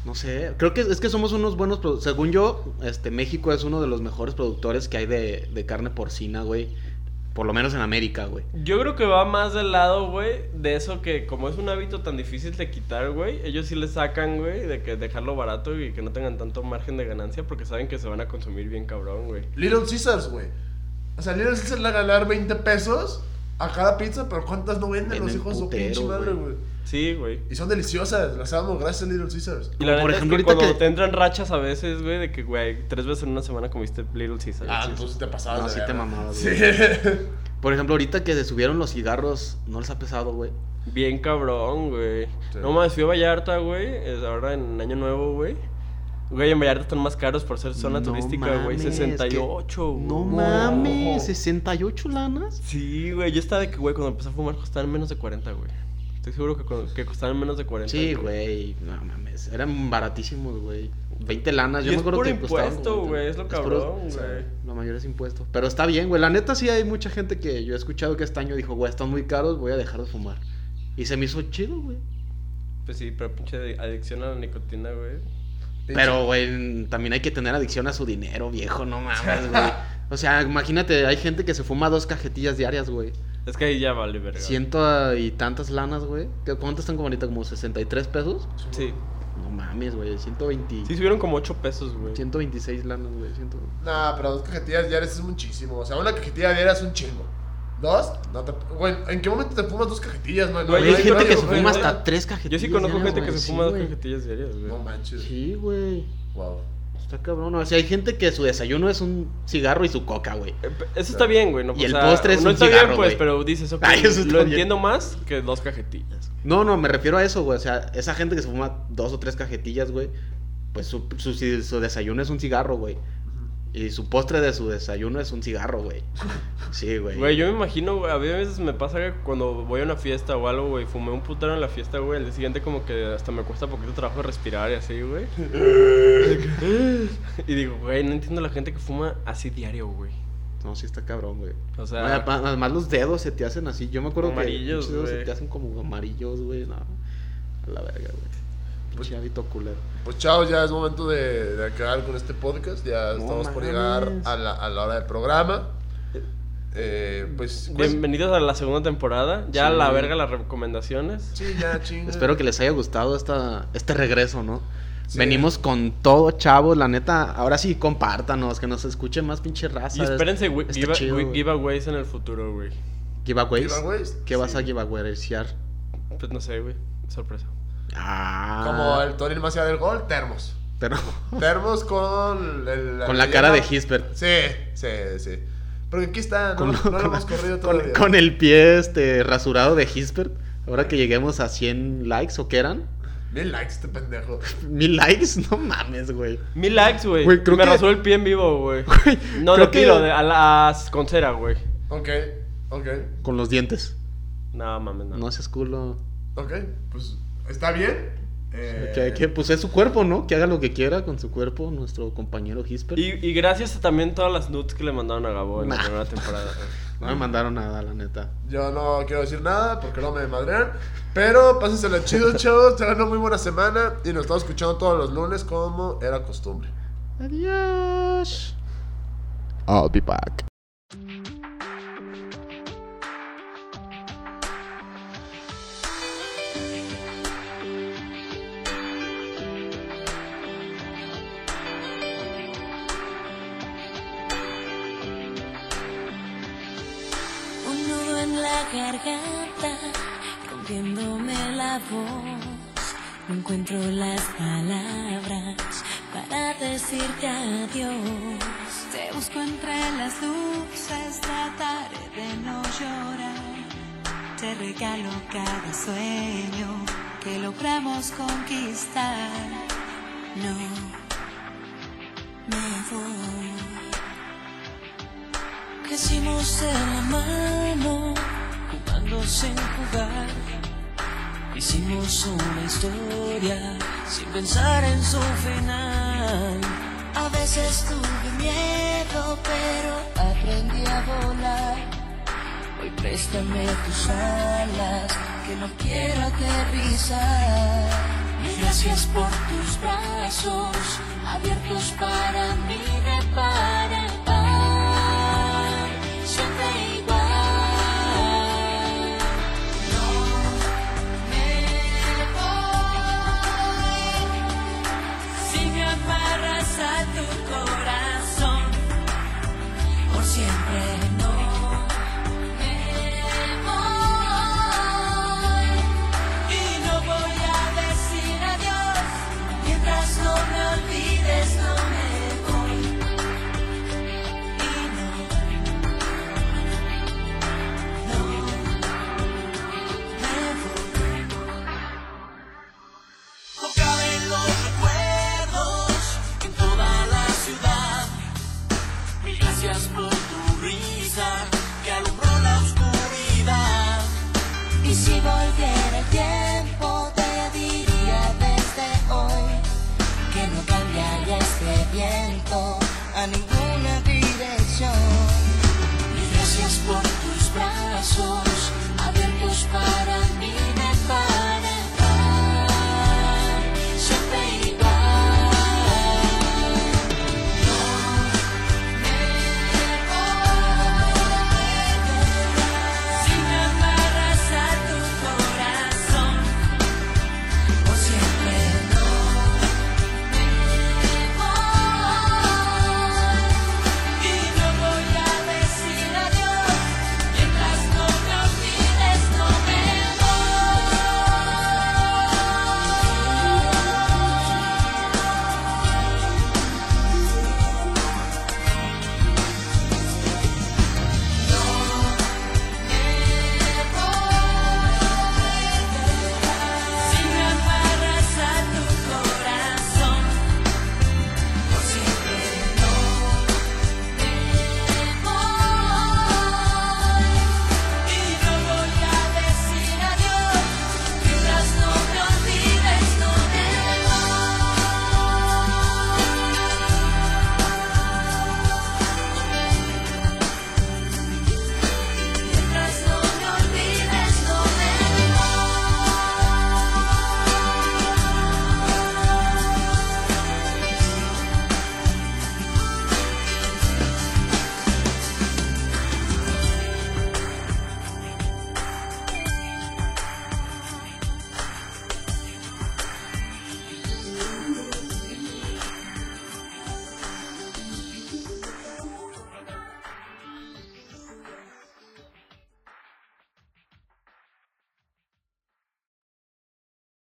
No sé, creo que es que somos unos buenos, produ- según yo, este, México es uno de los mejores productores que hay de, de carne porcina, güey. Por lo menos en América, güey. Yo creo que va más del lado, güey, de eso que como es un hábito tan difícil de quitar, güey, ellos sí le sacan, güey, de que dejarlo barato y que no tengan tanto margen de ganancia porque saben que se van a consumir bien cabrón, güey. Little Caesars, güey. O sea, Little Caesars le va a ganar 20 pesos a cada pizza, pero ¿cuántas no venden los hijos de pinche madre, güey. Sí, güey. Y son deliciosas, las amo gracias a Little Caesars. Y la por ejemplo, es que ahorita cuando que- te entran rachas a veces, güey, de que, güey, tres veces en una semana comiste Little Caesars. Ah, Sí, entonces te pasabas No, de sí te mamabas, Sí. Por ejemplo, ahorita que se subieron los cigarros, ¿no les ha pesado, güey? Bien cabrón, güey. Sí. No más, fui a Vallarta, güey, es ahora en Año Nuevo, güey. Güey, en Vallarta están más caros por ser zona No turística, güey. mames, 68, que- güey. No mames, 68 lanas. Sí, güey, yo estaba de que, güey, cuando empecé a fumar costaban menos de 40, güey. Estoy seguro que, con- que costaban menos de 40. Sí, güey, no mames, eran baratísimos, güey. 20 lanas, yo Y me es acuerdo que costaban impuesto, como- güey, es lo puro- cabrón, güey. Lo mayor es impuesto. Pero está bien, güey. La neta sí hay mucha gente que yo he escuchado que este año dijo, güey, están muy caros, voy a dejar de fumar. Y se me hizo chido, güey. Pues sí, pero pinche adicción a la nicotina, güey. Pero, güey, también hay que tener adicción a su dinero, viejo, no mames, güey. O sea, imagínate, hay gente que se fuma dos cajetillas diarias, güey. Es que ahí ya vale, verga. Ciento y tantas lanas, güey. ¿Qué- ¿Cuánto están como ahorita? ¿Como 63 pesos? Sí. No mames, güey. 120... Sí, subieron como 8 pesos, güey. 126 lanas, güey. 100... Nah, pero dos cajetillas diarias es muchísimo. O sea, una cajetilla diaria es un chingo. ¿Dos? No te... Güey, ¿en qué momento te fumas dos cajetillas? No, no, Güey, Güey, hay hay gente que se güey, fuma güey. hasta tres cajetillas. Yo sí conozco gente que se Sí, fuma dos cajetillas diarias, güey. No manches. Sí, güey. Wow. Está cabrón. O sea, hay gente que su desayuno es un cigarro y su coca, güey. Eh, Eso está bien, güey. ¿no? Y O el sea, postre es no un está cigarro, bien, pues, güey. pero dices, ok, Ay, eso lo bien. entiendo más que dos cajetillas. No, no, me refiero a eso, güey. O sea, esa gente que se fuma dos o tres cajetillas, güey. Pues su, su, su desayuno es un cigarro, güey. Y su postre de su desayuno es un cigarro, güey. Sí, güey. Güey, yo me imagino, güey, a veces me pasa que cuando voy a una fiesta o algo, güey, fumé un putero en la fiesta, güey, el día siguiente como que hasta me cuesta poquito trabajo respirar y así, güey. y digo, güey, no entiendo la gente que fuma así diario, güey. No, sí está cabrón, güey. O sea- además- además los dedos se te hacen así. Yo me acuerdo Amarillos, que los dedos se te hacen como amarillos, güey. No, a la verga, güey. Pinche hábito culero. Pues chao, ya es momento de, de acabar con este podcast. Ya No estamos por mames. llegar a la, a la hora del programa. Eh, pues, pues, Bienvenidos a la segunda temporada. Ya a Sí. la verga las recomendaciones. Sí, ya, chinga. Espero que les haya gustado esta, este regreso, ¿no? Sí. Venimos con todo, chavos. La neta, ahora sí, compártanos, que nos escuche más pinche raza. Y espérense wi- Está giva- chido, giveaways en el futuro, güey. Giveaways. ¿Giveaways? ¿Qué vas Sí. a giveawaysear? Pues no sé, güey. Sorpresa. Ah. Como el Toril más allá del gol, termos. Termos con el, con la cara de. Hisbert. Sí, sí, sí. Porque aquí está, no, Con, no lo con- hemos corrido con- todavía. con el pie este rasurado de Hisbert. Ahora que lleguemos a 100 likes, ¿o qué eran? Mil likes este pendejo. ¿Mil likes? No mames, güey. Mil likes, güey. Me que- rasuró el pie en vivo, güey. No, creo de que- pilo, de, a las con cera, güey. Ok, ok, Con los dientes. No, mames, no. No seas culo. ok. Pues, ¿está bien? Eh, Que, que, pues es su cuerpo, ¿no? Que haga lo que quiera con su cuerpo, nuestro compañero Hisper. Y, y gracias a también todas las nudes que le mandaron a Gabo en la primera temporada. No me mandaron nada, la neta. Yo no quiero decir nada porque no me madrean. Pero pásensela chido, chavos. Tengan una muy buena semana. Y nos estamos escuchando todos los lunes como era costumbre. Adiós. I'll be back. Garganta, rompiéndome la voz. Encuentro las palabras para decirte adiós. Te busco entre las luces, trataré de no llorar. Te regalo cada sueño que logramos conquistar. No me voy. Crecimos de la mano, jugando sin jugar. Hicimos una historia sin pensar en su final. A veces tuve miedo, pero aprendí a volar. Hoy préstame tus alas, que no quiero aterrizar. Gracias por tus brazos, abiertos para mí de par diría